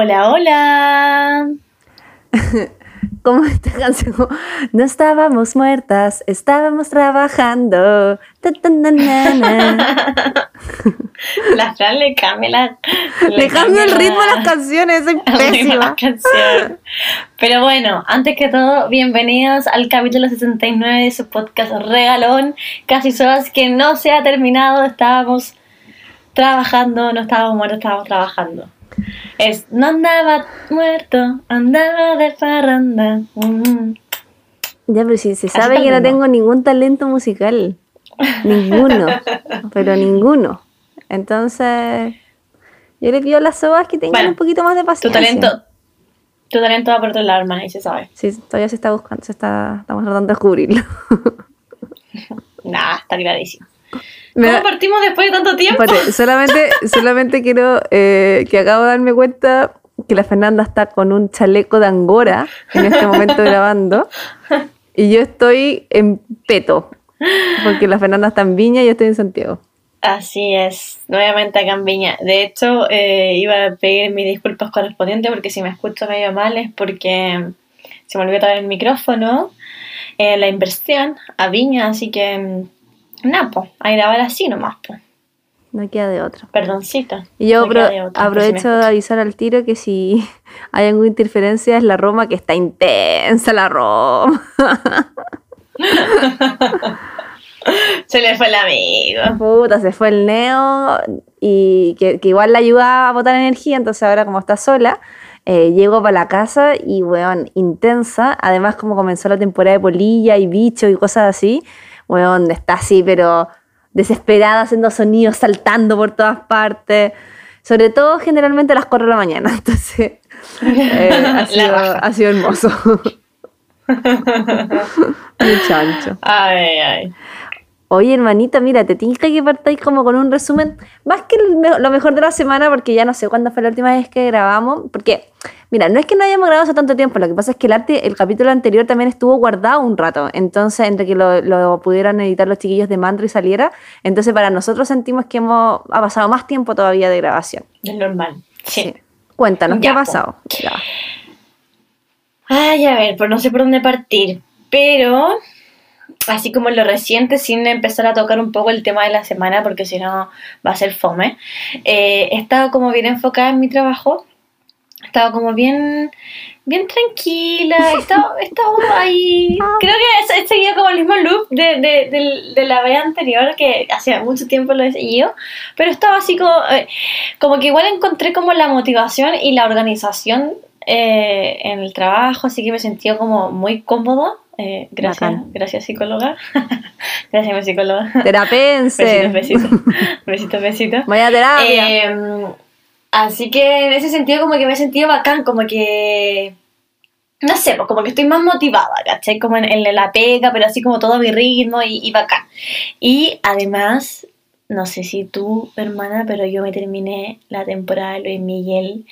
Hola, hola. Como esta canción, no estábamos muertas, estábamos trabajando. La Fran le cambia la. Le el ritmo a las canciones, pésima. canción. Pero bueno, antes que todo, bienvenidos al capítulo 69 de su podcast Regalón. Casi solas que no se ha terminado, estábamos trabajando, no estábamos muertos, estábamos trabajando. Es, no andaba muerto, andaba de farranda. Mm. Ya, pero si se sabe que no tengo ningún talento musical. Ninguno. pero ninguno. Entonces, yo le pido a las sobas que tengan Bueno, un poquito más de Tu paciencia. talento, tu talento va por otro lado, hermana, y se sabe. Sí, todavía se está buscando, se está, estamos tratando de descubrirlo. Nah, está clarísimo. Me ¿Cómo da- partimos después de tanto tiempo? Solamente, solamente quiero eh, que acabo de darme cuenta que la Fernanda está con un chaleco de angora en este momento grabando y yo estoy en peto porque la Fernanda está en Viña y yo estoy en Santiago. Así es, nuevamente acá en Viña. De hecho, eh, iba a pedir mis disculpas correspondientes porque si me escucho medio mal es porque se me olvidó traer el micrófono, eh, la inversión a Viña, así que mm, nada, pues, a grabar así nomás, pues. No queda de otra. Perdoncito. Y yo No de otra, si aprovecho de avisar al tiro que si hay alguna interferencia es la Roma, que está intensa la Roma. Se le fue el amigo. Puta, se fue el neo y que, que igual la ayuda a botar energía, entonces ahora como está sola, eh, llego para la casa y, weón, intensa. Además, como comenzó la temporada de polilla y bicho y cosas así, weón, está así, pero desesperada, haciendo sonidos, saltando por todas partes. Sobre todo, generalmente a las 4 de la mañana. Entonces, eh, ha, sido, ha sido hermoso. Muy chancho. Ay, ay. Oye, hermanita, mira, te tinca que partáis como con un resumen, más que lo mejor de la semana, porque ya no sé cuándo fue la última vez que grabamos, porque, mira, no es que no hayamos grabado hace tanto tiempo, lo que pasa es que el arte, el capítulo anterior también estuvo guardado un rato, entonces, entre que lo, lo pudieran editar los chiquillos de Mantra y saliera, entonces para nosotros sentimos que hemos, ha pasado más tiempo todavía de grabación. Es normal. Sí. Cuéntanos, ¿qué ha pasado? Ya. Ay, a ver, pues no sé por dónde partir, pero así como en lo reciente, sin empezar a tocar un poco el tema de la semana, porque si no va a ser fome, eh, he estado como bien enfocada en mi trabajo, he estado como bien, bien tranquila, he estado, he estado ahí, creo que he, seguido como el mismo loop de, de, del- de la vez anterior, que hacía mucho tiempo lo he seguido, pero estaba así como, eh, como que igual encontré como la motivación y la organización eh, en el trabajo, así que me sentí como muy cómodo. Eh, gracias, Bacán. gracias psicóloga. gracias mi psicóloga. Terapense. Besitos, besitos. Besitos, besitos. Vaya terapia. Eh, así que en ese sentido como que me he sentido bacán, como que... No sé, pues como que estoy más motivada, ¿cachai? Como en, en la pega, pero así como todo a mi ritmo y, y bacán. Y además, no sé si tú, hermana, pero yo me terminé la temporada de Luis Miguel.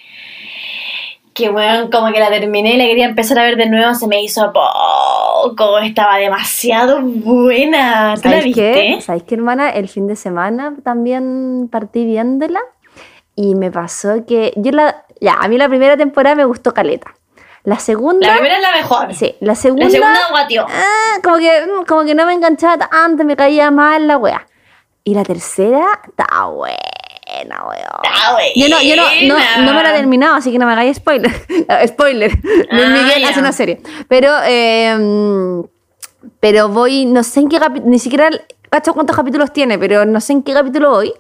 Que bueno, como que la terminé y la quería empezar a ver de nuevo, se me hizo poco, estaba demasiado buena. ¿Tú la ¿Sabéis viste? qué? ¿Sabéis qué, hermana? El fin de semana también partí viéndola y me pasó que yo la... Ya, a mí la primera temporada me gustó Caleta. La segunda... La primera es la mejor. Sí, la segunda... La segunda guatió. ah, como, que, mm, como que no me enganchaba tanto, me caía mal la wea. Y la tercera está buena, weón. Buena. Yo no, yo no, no, no me la he terminado, así que no me hagáis spoiler. spoiler. Luis Ah, Miguel ya. hace una serie. Pero, eh, pero voy, no sé en qué capítulo, ni siquiera cacho cuántos capítulos tiene, pero no sé en qué capítulo voy.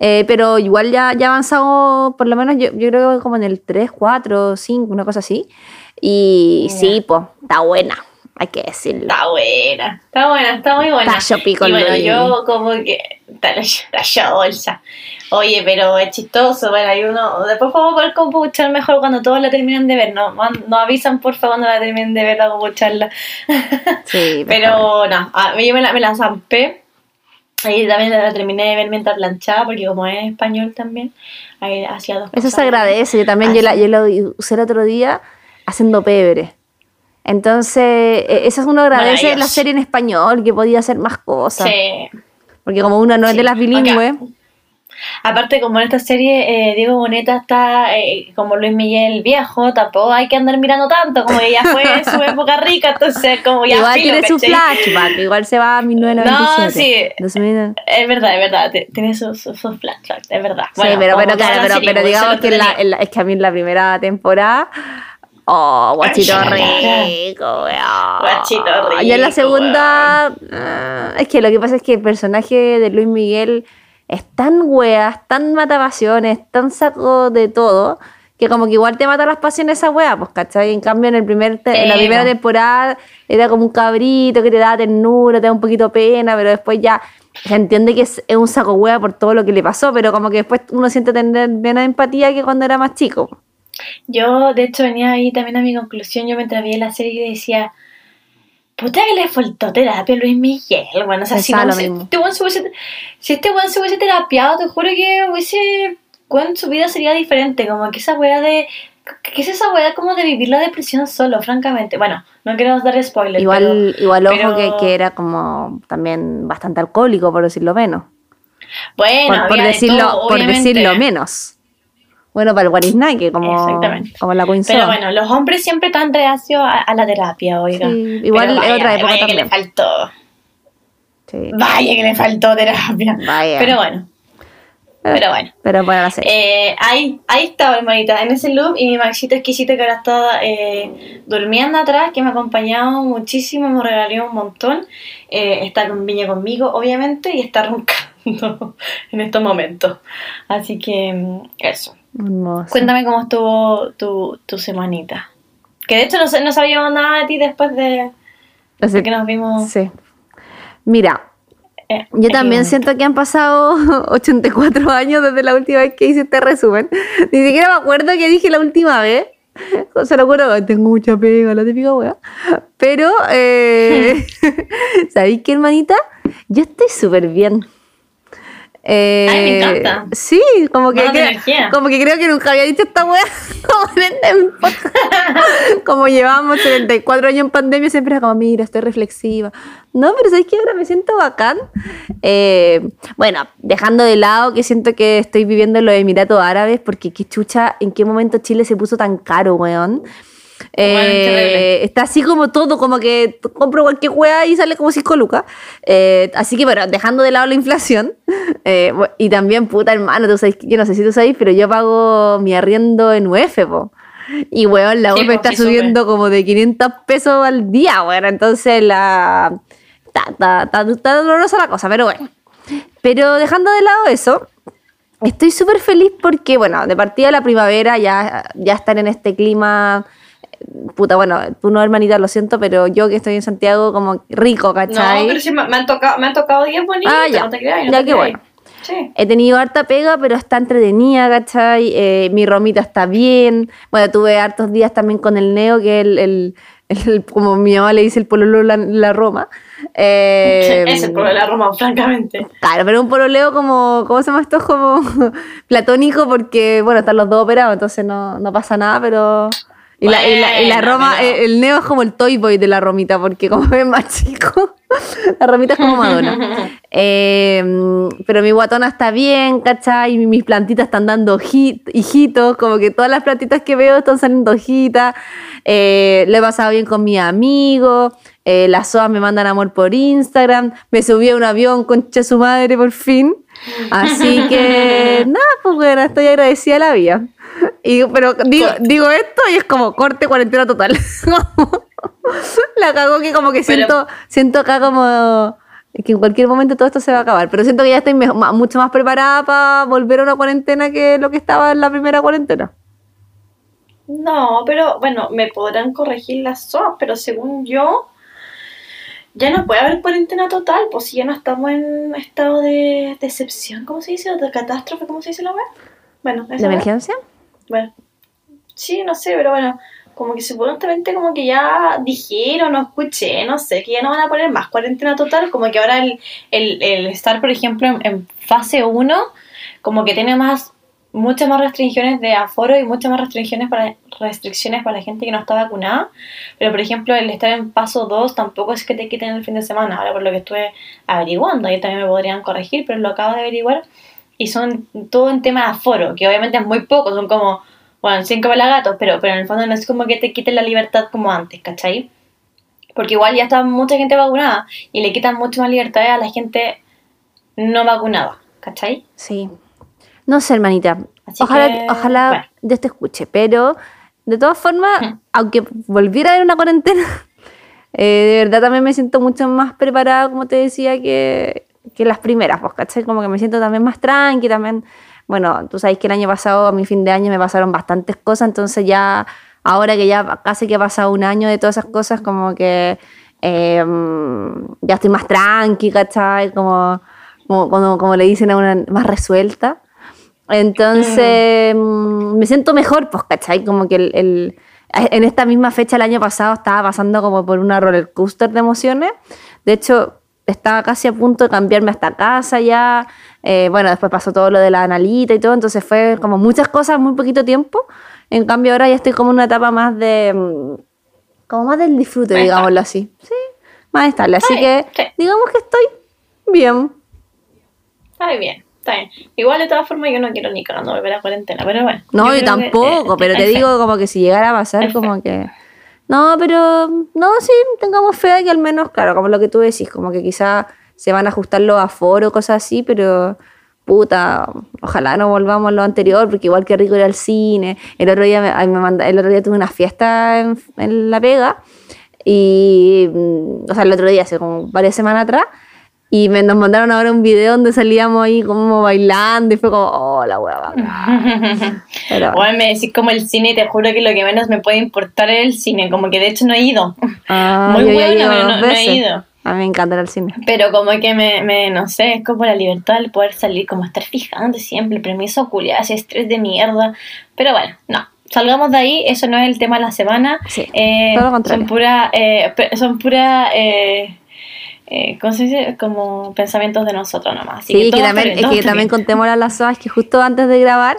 Eh, pero igual ya, ya ha avanzado, por lo menos yo, yo creo que como en el 3, 4, 5, una cosa así. Y Ya. sí, pues, está buena, hay que decirlo. Está buena, está buena, está muy buena. Está chopico y bueno, yo como que. Está la, la ya bolsa. Oye, pero es chistoso, bueno, hay uno. Después vamos a poder compuchar mejor cuando todos la terminen de ver. No, no avisan porfa cuando la terminen de ver a compucharla. Sí, Pero no, a mí yo me la, me la zampé. Ahí también la terminé de ver mientras planchaba, porque como es español también, ahí hacía dos Eso cosas. se agradece. Yo también, yo, la, yo lo usé el otro día haciendo pebre. Entonces, eh, eso es uno agradece la serie en español, que podía hacer más cosas. Sí. Porque como una no es de las bilingües, Aparte, como en esta serie eh, Diego Boneta está eh, como Luis Miguel viejo, tampoco hay que andar mirando tanto, como ella fue en su época rica, entonces como ya igual filo, tiene su flashback, igual se va a 1997. No, sí. 2000. Es verdad, es verdad, tiene sus sus- sus flashbacks, es verdad. Sí, pero, pero claro, la pero, pero digamos que en la, en la- es que a mí en la primera temporada. Oh, guachito rico, weón. Guachito Y en la rico, segunda. ah, es que lo que pasa es que el personaje de Luis Miguel es tan weas, tan mata pasiones, tan saco de todo. Que como que igual te mata las pasiones esa wea, pues, ¿cachai? En cambio, en, el primer te- en la primera po. temporada era como un cabrito que te da ternura, te da un poquito pena, pero después ya se entiende que es, es un saco wea por todo lo que le pasó, pero como que después uno siente tener menos empatía que cuando era más chico. Yo, de hecho, venía ahí también a mi conclusión. Yo mientras vi la serie y decía, puta que le faltó terapia a Luis Miguel. Bueno, o sea, si, no, lo si, este weón se hubiese, si este weón se hubiese terapiado, te juro que hubiese, weón, su vida sería diferente. Como que esa weá de, ¿qué es esa weá como de vivir la depresión solo, francamente? Bueno, no quiero dar spoilers. Igual, igual ojo pero- que, que era como también bastante alcohólico, por decirlo menos. bueno, por, decirlo, todo, por decirlo menos. Bueno, para el Guarisnaque, como, como la Queen Pero bueno, los hombres siempre están reacios a, a la terapia, oiga. Sí, igual Pero es vaya, otra época vaya que le faltó. Sí. Vaya que le faltó terapia. Vaya. Pero bueno, pero bueno. Pero bueno, serie. Eh, ahí, ahí estaba, hermanita, en ese loop. Y mi Maxito exquisito que ahora está eh, durmiendo atrás, que me ha acompañado muchísimo, me regaló un montón. Eh, está con Viña conmigo, obviamente, y está roncando en estos momentos. Así que mm, eso. Hermoso. Cuéntame cómo estuvo tu, tu semanita. Que de hecho no, no sabíamos nada de ti después de, de que nos vimos. sí. Mira, eh, yo también siento que han pasado 84 años desde la última vez que hice este resumen. Ni siquiera me acuerdo que dije la última vez. Se lo juro, tengo mucha pega, la típica wea. Pero, eh, ¿sabéis qué, hermanita? Yo estoy súper bien. Eh, Ay, me encanta. Sí, como que, creo, como que creo que nunca había dicho esta wea. Como, este como llevamos 74 años en pandemia, siempre era como, mira, estoy reflexiva. No, pero ¿sabes que ahora me siento bacán? Eh, bueno, dejando de lado que siento que estoy viviendo en los Emiratos Árabes, porque qué chucha, ¿en qué momento Chile se puso tan caro, weón? Eh, está así como todo, como que compro cualquier hueá y sale como 5 lucas. Eh, así que, bueno, dejando de lado la inflación. eh, y también, puta hermano, tú sabes, yo no sé si tú sabes, pero yo pago mi arriendo en UF, po. Y, weón, la Sí, UF está subiendo como de 500 pesos al día, weón. Entonces, la... Está dolorosa la cosa, pero bueno. Pero dejando de lado eso, Estoy súper feliz porque, bueno, de partida de la primavera ya, ya están en este clima. Puta, bueno, tú no, hermanita, lo siento, pero yo que estoy en Santiago, como rico, No, ¿cachai? pero sí me, me han tocado, me han tocado días bonitos, Ah, ya. no te creas, no Ya, te qué bueno. Sí. He tenido harta pega, pero está entretenida, ¿cachai? Eh, mi romita está bien. Bueno, tuve hartos días también con el Neo, que es el, el- el- como mi mamá le dice, el pololo la, la Roma. Eh, es el de la Roma, francamente. Claro, pero un pololeo como, ¿cómo se llama esto? Como platónico porque, bueno, están los dos operados, entonces no, no pasa nada, pero... Y, la, y la- y la Bueno, Roma, pero- eh, el Neo es como el Toy Boy de la Romita, porque como es más chico, la Romita es como Madonna. Eh, pero mi guatona está bien, ¿cachai? Y mis plantitas están dando oji- hijitos, como que todas las plantitas que veo están saliendo hojitas. Eh, lo he pasado bien con mis amigos. Eh, las SOAS me mandan amor por Instagram. Me subí a un avión con su madre por fin. Así que, nada, pues bueno, estoy agradecida a la vida. Y, pero digo, Corte. digo esto y es como corte cuarentena total. la cagó que como que Pero- siento, siento acá como que en cualquier momento todo esto se va a acabar. Pero siento que ya estoy mucho más preparada para volver a una cuarentena que lo que estaba en la primera cuarentena. No, pero bueno, me podrán corregir las SOAS, pero según yo, ya no puede haber cuarentena total, pues si ya no estamos en estado de decepción, ¿cómo se dice? O de catástrofe, ¿cómo se dice la web? Bueno, ¿La esa wea. emergencia? Bueno, sí, no sé, pero bueno, como que supuestamente como que ya dijeron, no escuché, no sé, que ya no van a poner más cuarentena total, como que ahora el, el, el estar, por ejemplo, en, en fase 1, como que tiene más, muchas más restricciones de aforo y muchas más restricciones para, restricciones para la gente que no está vacunada, pero por ejemplo el estar en paso 2 tampoco es que te quiten el fin de semana, ahora por lo que estuve averiguando, ahí también me podrían corregir, pero lo acabo de averiguar, y son todo en tema de aforo, que obviamente es muy poco, son como, bueno, cinco pelagatos, pero, pero en el fondo no es como que te quiten la libertad como antes, ¿cachai? Porque igual ya está mucha gente vacunada y le quitan mucho más libertad a la gente no vacunada, ¿cachai? Sí. No sé, hermanita. Así ojalá que, ojalá bueno. Dios te escuche, pero de todas formas, Hmm. aunque volviera a haber una cuarentena, eh, de verdad también me siento mucho más preparada, como te decía, que, que las primeras, pues, ¿cachai? Como que me siento también más tranqui, también, bueno, tú sabes que el año pasado, a mi fin de año, me pasaron bastantes cosas, entonces ya, ahora que ya casi que ha pasado un año de todas esas cosas, como que eh, ya estoy más tranqui, ¿cachai? Como, como, como, como le dicen a una, más resuelta. Entonces, mm, me siento mejor, pues, ¿cachai? Como que el, el- en esta misma fecha el año pasado estaba pasando como por una roller coaster de emociones. De hecho, estaba casi a punto de cambiarme hasta casa ya. Eh, bueno, después pasó todo lo de la analita y todo, entonces fue como muchas cosas muy poquito tiempo. En cambio, ahora ya estoy como en una etapa más de. mm, como más del disfrute, digámoslo así. Sí, más estable. Así Sí, que, sí. digamos que estoy bien. Está bien, está bien. Igual de todas formas yo no quiero ni cagando volver a cuarentena, pero bueno. No, yo, que, tampoco, eh, pero te fe. digo como que si llegara a pasar, fe. como que... No, pero no, sí, tengamos fe de que al menos, claro, como lo que tú decís, como que quizá se van a ajustar los aforos, cosas así, pero puta, ojalá no volvamos a lo anterior, porque igual que rico ir al cine. El otro día, me, me manda- el otro día tuve una fiesta en, en La Vega, y, mm, o sea, el otro día, hace como varias semanas atrás, y me, nos mandaron ahora un video donde salíamos ahí como bailando, y fue como, oh, la. Pero- Bueno, me decís como el cine, te juro que lo que menos me puede importar es el cine, como que de hecho no he ido. Ah, Muy bueno, pero no, no he ido. A mí me encanta al cine. Pero como que me, me, no sé, es como la libertad del poder salir, como estar fijando siempre, el permiso culiado, ese estrés de mierda. Pero bueno, no, salgamos de ahí, eso no es el tema de la semana. Sí, Eh, todo lo contrario. Son pura, eh, son pura, eh, eh. Como pensamientos de nosotros nomás. Así Sí, que está también, es que también contemos a las soas que justo antes de grabar,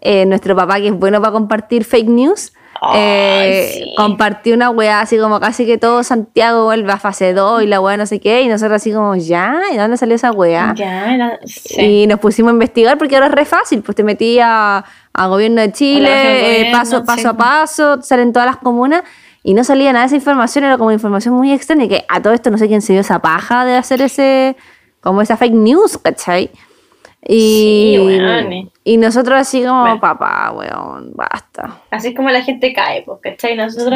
eh, nuestro papá, que es bueno para compartir fake news, Ay, eh, sí. compartió una weá así como casi que todo Santiago vuelve a fase 2 y la weá no sé qué, y nosotros así como, ya, ¿y dónde salió esa weá? Ya, era- sí. Y nos pusimos a investigar porque ahora es re fácil, pues te metí a, a gobierno de Chile, la de eh, gobierno, paso, paso sí. a paso, salen todas las comunas y no salía nada de esa información, era como información muy extraña, que a todo esto no sé quién se dio esa paja de hacer ese, como esa fake news, ¿cachai? Y, Sí, weón. y nosotros así como, Bueno. papá, weón, basta. Así es como la gente cae, pues, ¿cachai? Nosotros,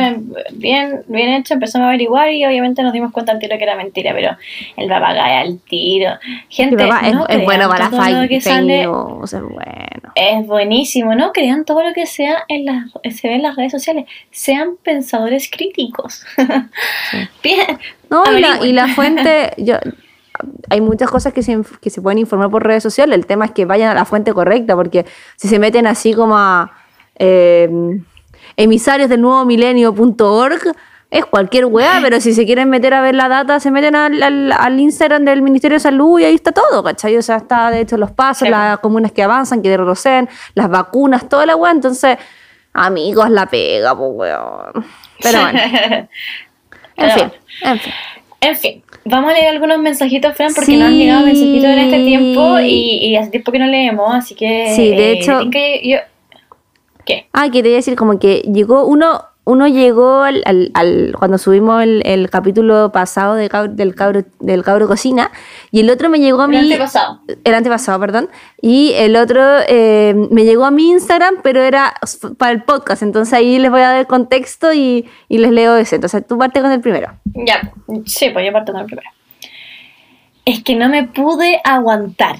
bien, bien hecho, empezamos a averiguar y obviamente nos dimos cuenta al tiro que era mentira, pero el papá cae al tiro. Gente, papá es, no es crean bueno para todo lo que sale news, es bueno. es buenísimo, ¿no? Crean todo lo que sea en las, se ve en las redes sociales. Sean pensadores críticos. Bien. No, y la, y la fuente, yo, hay muchas cosas que se, que se pueden informar por redes sociales. El tema es que vayan a la fuente correcta, porque si se meten así como a eh, emisarios del nuevo milenio.org, es cualquier weá, pero si se quieren meter a ver la data, se meten al, al- al Instagram del Ministerio de Salud y ahí está todo, ¿cachai? O sea, está de hecho los pasos, Sí. las comunas que avanzan, que retroceden, las vacunas, toda la weá. Entonces, amigos, la pega, pues weón. Pero bueno, en fin, en fin. En fin, vamos a leer algunos mensajitos, Fran, porque Sí. nos han llegado mensajitos en este tiempo y, y hace tiempo que no leemos, así que... Sí, de eh, hecho- que yo- ¿Qué? Ah, quería decir como que llegó uno, uno llegó al, al- al- cuando subimos el, el capítulo pasado de del cabro, del cabro cocina y el otro me llegó a El mí antepasado. el antepasado, perdón, y el otro eh, me llegó a mi Instagram, pero era para el podcast, entonces ahí les voy a dar el contexto y, y les leo ese. Entonces tú parte con el primero. Ya, sí, pues yo parto con el primero. Es que no me pude aguantar.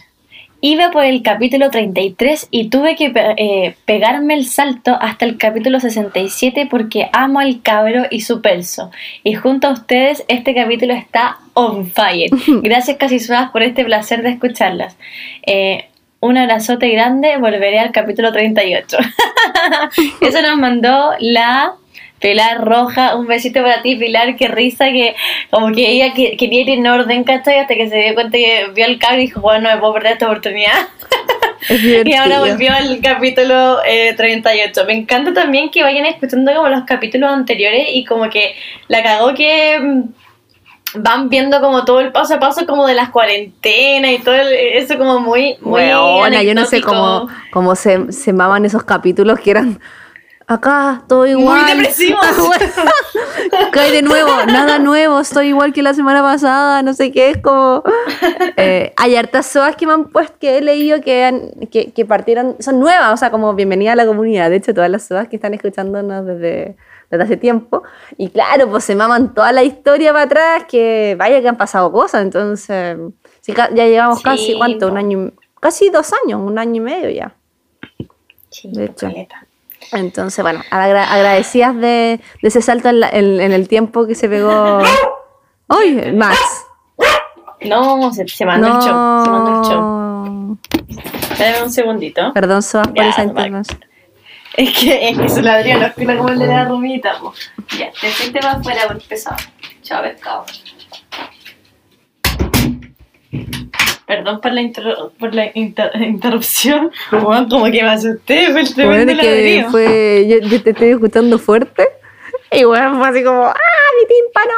Iba por el capítulo 33 y tuve que eh, pegarme el salto hasta el capítulo 67 porque amo al cabro y su pelso. Y junto a ustedes este capítulo está on fire. Gracias casi suaves por este placer de escucharlas. Eh, un abrazote grande, volveré al capítulo 38. Eso nos mandó la Pilar Roja, un besito para ti, Pilar, qué risa que como que ella que- quería ir en orden, ¿cachai? Hasta que se dio cuenta que vio el cabro y dijo, bueno, no me puedo perder esta oportunidad. Y ahora volvió al capítulo eh, 38. Me encanta también que vayan escuchando como los capítulos anteriores y como que la cagó que mm, van viendo como todo el paso a paso como de las cuarentenas y todo el- eso como muy, muy Weona, yo no sé cómo, cómo se, se maman esos capítulos que eran acá, todo igual. depresivos. Cae de nuevo, nada nuevo, estoy igual que la semana pasada, no sé qué, es como... Eh, hay hartas soas que me han puesto, que he leído que, han- que, que partieron, son nuevas, o sea, como bienvenida a la comunidad. De hecho, todas las soas que están escuchándonos desde, desde hace tiempo. Y claro, pues se maman toda la historia para atrás, que vaya que han pasado cosas, entonces... sí, ya llevamos Sí, casi, ¿cuánto? Un año, casi dos años, un año y medio ya. Sí, De hecho. caleta. Entonces, bueno, agra- agradecidas de, de ese salto en, la- en- en el tiempo que se pegó. ¡Uy! Max. No, se, se mandó el show, se mandó el show. Espérame un segundito. Perdón, Soas, por Ya, esa intervención. Es que, es que su ladrillo no escucha como el de la rumita, po. Ya, te siente más fuera porque empezamos. Chao, pescado. Perdón por la, interru- por la inter- interrupción. Juan, como que me asusté, fue el Bueno, tremendo que fue. Yo, yo te estoy escuchando fuerte. Y bueno, fue así como. ¡Ah, mi tímpano!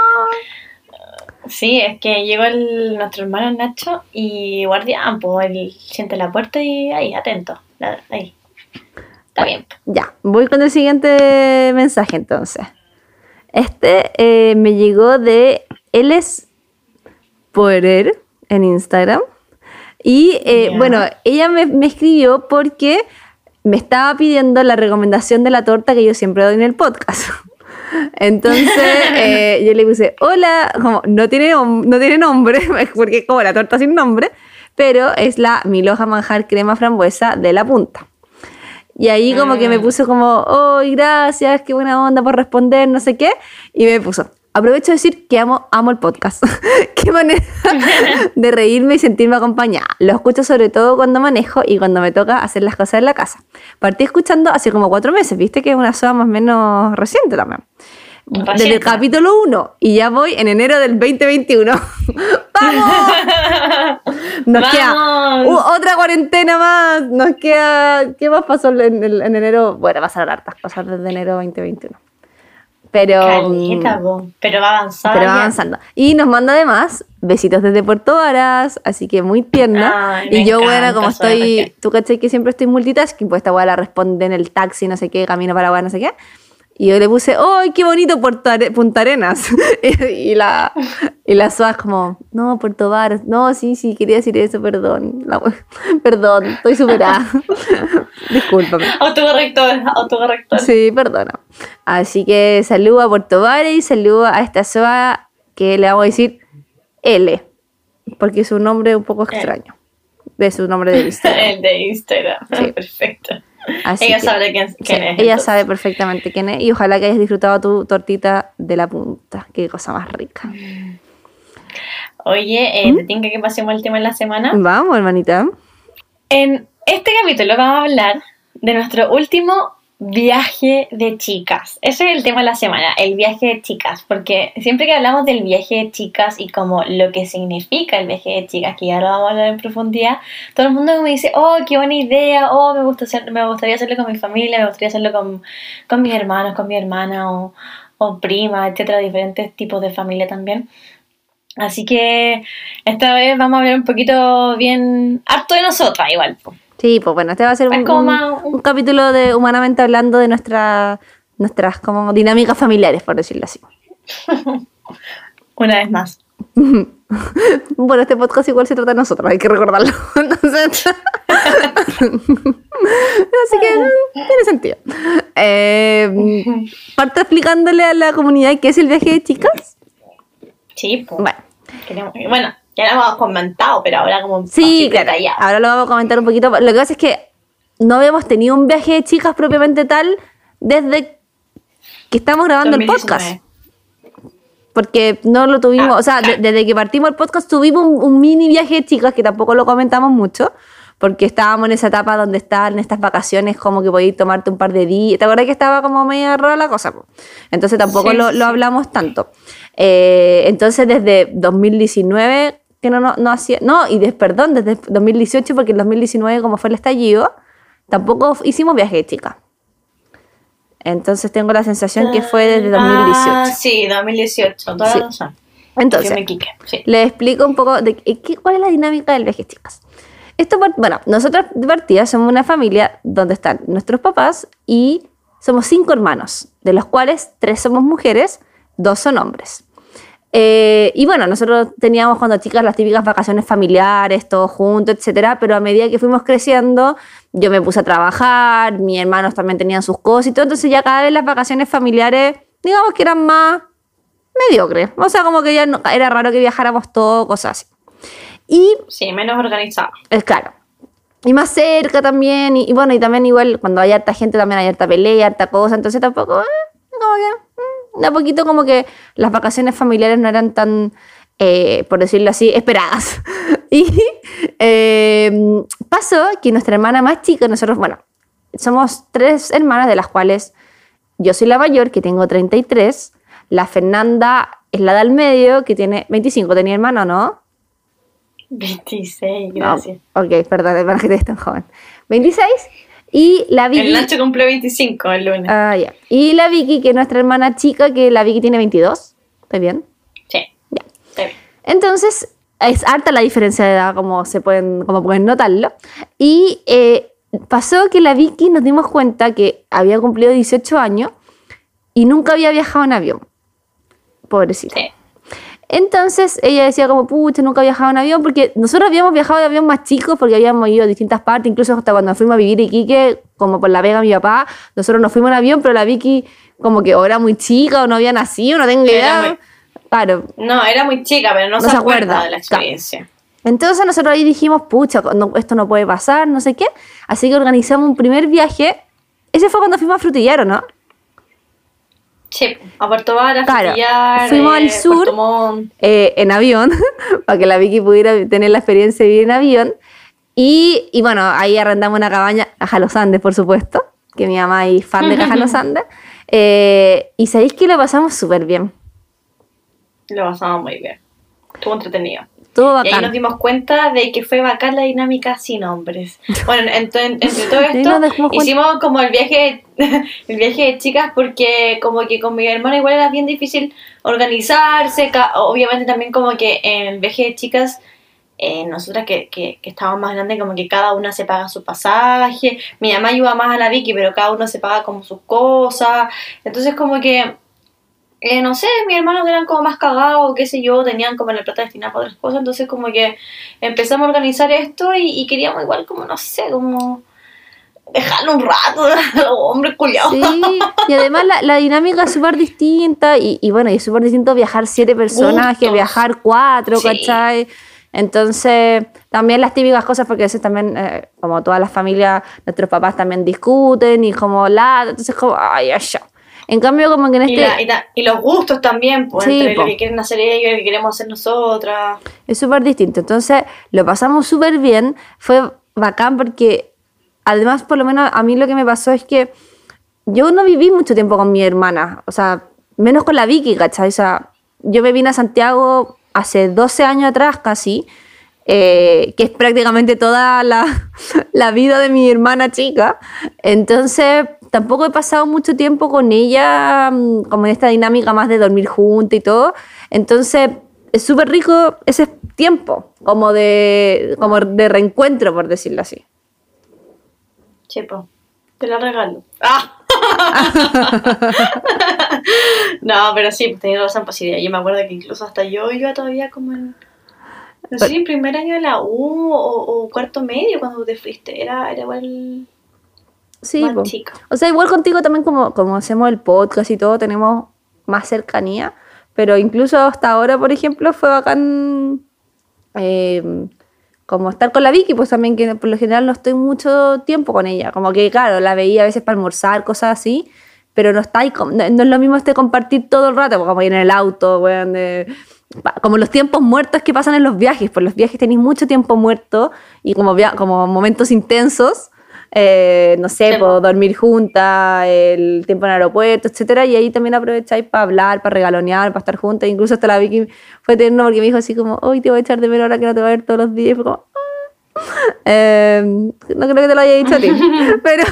Sí, es que llegó el, nuestro hermano Nacho y guardián, pues él siente la puerta y ahí, atento. ahí. Está bien. Ya, voy con el siguiente mensaje entonces. Este eh, me llegó de él es en Instagram. Y eh, bueno, ella me, me escribió porque me estaba pidiendo la recomendación de la torta que yo siempre doy en el podcast. Entonces eh, yo le puse, hola, como no tiene, no tiene nombre, porque es como la torta sin nombre, pero es la Miloja Manjar Crema Frambuesa de la punta. Y ahí como que me Mm. puso como, oh, gracias, qué buena onda por responder, no sé qué. Y me puso, aprovecho de decir que amo, amo el podcast. qué manera de reírme y sentirme acompañada. Lo escucho sobre todo cuando manejo y cuando me toca hacer las cosas en la casa. Partí escuchando hace como cuatro meses, viste que es una soda más o menos reciente también. Desde el Reciente. capítulo 1 y ya voy en enero del 2021. ¡Vamos! Nos queda ¡Vamos! uh, otra cuarentena más. Nos queda. ¿Qué más pasó en, en- en enero? Bueno, pasaron hartas cosas desde enero 2021. Pero. Caleta, mm. Pero va avanzando. pero va avanzando. Y nos manda además besitos desde Puerto Varas, así que muy tierna. Ay, y yo, bueno, como estoy, tú caché que siempre estoy multitasking, pues esta weá la responde en el taxi, no sé qué, camino para weá, no sé qué. Y yo le puse, ¡ay, qué bonito Puerto Are- Punta Arenas! y, y la, y la Suaz como, no, Puerto Varas, no, sí, sí, quería decir eso, perdón. La perdón, estoy superada. Discúlpame. Autocorrector, autocorrector. Sí, perdona. Así que saludo a Puerto Varas y saludo a esta SOA que le vamos a decir L, porque es un nombre un poco extraño de su nombre de Instagram. El de Instagram. Sí. Perfecto. Así Ella que- sabe quién, Sí, es. ella entonces. sabe perfectamente quién es y ojalá que hayas disfrutado tu tortita de la punta. Qué cosa más rica. Oye, eh, ¿Mm? ¿te tinca que pasemos el tema de la semana? Vamos, hermanita. En este capítulo vamos a hablar de nuestro último viaje de chicas. Ese es el tema de la semana, el viaje de chicas, porque siempre que hablamos del viaje de chicas y como lo que significa el viaje de chicas, que ya lo vamos a hablar en profundidad, todo el mundo me dice, oh, qué buena idea, oh, me, gusta hacer- me gustaría hacerlo con mi familia, me gustaría hacerlo con, con mis hermanos, con mi hermana o, o prima, etcétera, diferentes tipos de familia también. Así que esta vez vamos a hablar un poquito bien harto de nosotras igual. Sí, pues bueno, este va a ser un, capítulo de humanamente hablando de nuestra, nuestras como dinámicas familiares, por decirlo así. Una vez más. Bueno, este podcast igual se trata de nosotros, hay que recordarlo. Entonces, así que tiene sentido. Eh, parto explicándole a la comunidad qué es el viaje de chicas. Sí, po. Bueno, Queremos- bueno, ya lo hemos comentado, pero ahora como sí, así claro. detallado. Ahora lo vamos a comentar un poquito. Lo que pasa es que no habíamos tenido un viaje de chicas propiamente tal desde que estamos grabando el 2019. podcast. Porque no lo tuvimos, Ah, o sea, de- desde que partimos el podcast tuvimos un, un mini viaje de chicas que tampoco lo comentamos mucho, porque estábamos en esa etapa donde estaban estas vacaciones como que podías tomarte un par de días. ¿Te acuerdas que estaba como media rara la cosa? Entonces tampoco Sí, lo, sí, lo sí. hablamos tanto. Eh, entonces desde 2019 que no, no, no hacía, no, y des- perdón, desde 2018 porque en 2019 como fue el estallido, tampoco hicimos viaje de chicas. Entonces tengo la sensación que fue desde 2018. Ah, sí, 2018, toda Sí. la razón. Entonces, Fuimos a Iquique, sí. les explico un poco de qué, cuál es la dinámica del viaje, chicas. Esto, bueno, nosotros de partida somos una familia donde están nuestros papás y somos cinco hermanos, de los cuales tres somos mujeres, dos son hombres. Eh, y bueno, nosotros teníamos cuando chicas las típicas vacaciones familiares, todos juntos, etcétera, pero a medida que fuimos creciendo, yo me puse a trabajar, mis hermanos también tenían sus cosas y todo, entonces ya cada vez las vacaciones familiares, digamos que eran más mediocres. O sea, como que ya no- era raro que viajáramos todos, cosas así. Y Sí, menos organizado. es claro. Y más cerca también. Y, y bueno, y también igual cuando hay harta gente también hay harta pelea, harta cosa. Entonces tampoco, eh, como que, mm, de a poquito como que las vacaciones familiares no eran tan, eh, por decirlo así, esperadas. y eh, pasó que nuestra hermana más chica, nosotros, bueno, somos tres hermanas de las cuales yo soy la mayor, que tengo 33. La Fernanda es la del medio, que tiene 25. ¿Tenía hermano, no? 26, No, gracias. ok, perdón, para que te tan joven. 26. Y la Vicky. El Nacho cumple 25 el lunes. Ah, ya. Y la Vicky, que es nuestra hermana chica, que la Vicky tiene 22. ¿Está bien? sí. Ya. Está bien. Entonces, es harta la diferencia de edad, como, se pueden, como pueden notarlo. Y eh, pasó que la Vicky nos dimos cuenta que había cumplido 18 años y nunca había viajado en avión. Pobrecita. Sí. Entonces ella decía como, pucha, nunca he viajado en avión, porque nosotros habíamos viajado en avión más chicos, porque habíamos ido a distintas partes, incluso hasta cuando fuimos a vivir a Iquique, como por La Vega mi papá, nosotros nos fuimos en avión, pero la Vicky como que o era muy chica o no había nacido, no tengo idea. muy- Claro. No, era muy chica, pero no, No se, se acuerda, acuerda, de la experiencia. Entonces nosotros ahí dijimos, pucha, no- esto no puede pasar, no sé qué. Así que organizamos un primer viaje. Ese fue cuando fuimos a Frutillar, ¿o no? Sí, a Puerto Vara, Claro, fuimos al eh, sur. Eh, en avión, para que la Vicky pudiera tener la experiencia de vivir en avión. Y, y bueno, ahí arrendamos una cabaña, Caja Los Andes, por supuesto, que mi mamá es fan de Caja Los Andes. Eh, y sabéis que lo pasamos súper bien. Lo pasamos muy bien. Estuvo entretenido. Todo Y ahí nos dimos cuenta de que fue bacán la dinámica sin hombres. Bueno, en- en- entre todo esto, hicimos como el viaje, el viaje de chicas porque como que con mi hermana igual era bien difícil organizarse. Obviamente también como que en el viaje de chicas, eh, nosotras que, que, que estábamos más grandes, como que cada una se paga su pasaje. Mi mamá ayuda más a la Vicky, pero cada uno se paga como sus cosas. Entonces como que eh, no sé, mis hermanos eran como más cagados, qué sé yo, tenían como la plata destinada para otras cosas, entonces como que empezamos a organizar esto y, y queríamos igual como, no sé, como dejarlo un rato a los hombres culiados. Sí, y además la, la dinámica es súper distinta y, y bueno, y es súper distinto viajar siete personas que viajar cuatro, Sí. ¿cachai? Entonces, también las típicas cosas, porque a veces también, eh, como todas las familias, nuestros papás también discuten y como la, entonces como, ay, ay, ya. En cambio, como que en Y, este la- y la- y los gustos también, pues, Sí, entre po. lo que quieren hacer ellos y lo que queremos hacer nosotras. es súper distinto. Entonces, lo pasamos súper bien. Fue bacán porque, además, por lo menos a mí lo que me pasó es que yo no viví mucho tiempo con mi hermana. O sea, menos con la Vicky, ¿cachai? O sea, yo me vine a Santiago hace 12 años atrás casi, eh, que es prácticamente toda la, la vida de mi hermana chica. Entonces, tampoco he pasado mucho tiempo con ella, mm, como en esta dinámica más de dormir juntos y todo. Entonces, es súper rico ese tiempo, como de, como de reencuentro, por decirlo así. Chepo, te la regalo. ¡Ah! no, pero sí, pues, tenés razón, pues sí, yo me acuerdo que incluso hasta yo iba todavía como en, no sé, si en primer año de la U o, o cuarto medio cuando te fuiste, era, era igual Sí, más chica. O sea, igual contigo también como, como hacemos el podcast y todo, tenemos más cercanía, pero incluso hasta ahora, por ejemplo, fue bacán eh, como estar con la Vicky, pues también que por lo general no estoy mucho tiempo con ella, como que claro, la veía a veces para almorzar, cosas así, pero no está ahí, no, no es lo mismo este compartir todo el rato, pues, como ir en el auto, weón, de- como los tiempos muertos que pasan en los viajes, pues los viajes tenéis mucho tiempo muerto y como, como momentos intensos, eh, no sé, Sí, por po. dormir juntas, el tiempo en el aeropuerto, etcétera, y ahí también aprovecháis para hablar, para regalonear, para estar juntas, incluso hasta la Vicky fue tierno porque me dijo así como, hoy te voy a echar de menos ahora que no te voy a ver todos los días, y fue como, "Ah". Eh, no creo que te lo haya dicho a ti, pero,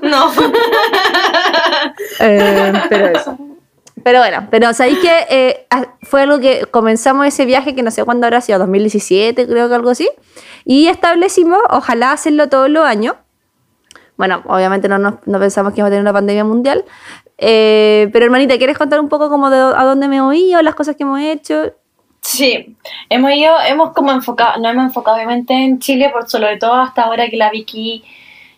No. eh, pero eso. Pero bueno, pero sabéis que eh, ah, fue algo que comenzamos ese viaje que no sé cuándo habrá sido, 2017, creo que algo así. Y establecimos, ojalá hacerlo todos los años. Bueno, obviamente no, no, no pensamos que íbamos a tener una pandemia mundial. Eh, pero hermanita, ¿quieres contar un poco como de a dónde me he ido, las cosas que hemos hecho? Sí, hemos ido, hemos como enfocado, no hemos enfocado obviamente en Chile, por sobre todo hasta ahora que la Vicky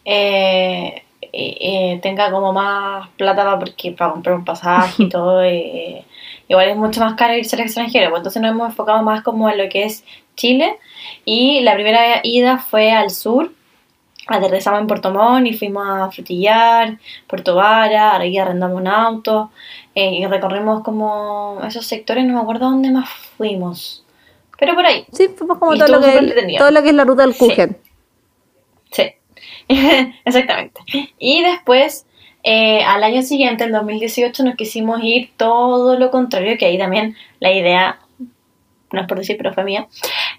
eh, eh, tenga como más plata para, porque, para comprar un pasaje y todo. igual es mucho más caro irse al extranjero, pues entonces nos hemos enfocado más como en lo que es Chile. Y la primera ida fue al sur, aterrizamos en Puerto Montt y fuimos a Frutillar, Puerto Vara, ahí arrendamos un auto eh, y recorrimos como esos sectores, no me acuerdo dónde más fuimos, pero por ahí. Sí, fuimos como todo lo, que, entretenido. todo lo que es la ruta del. Kuchen. Sí, exactamente. Y después, eh, al año siguiente, el 2018, nos quisimos ir todo lo contrario, que ahí también la idea, no es por decir, pero fue mía.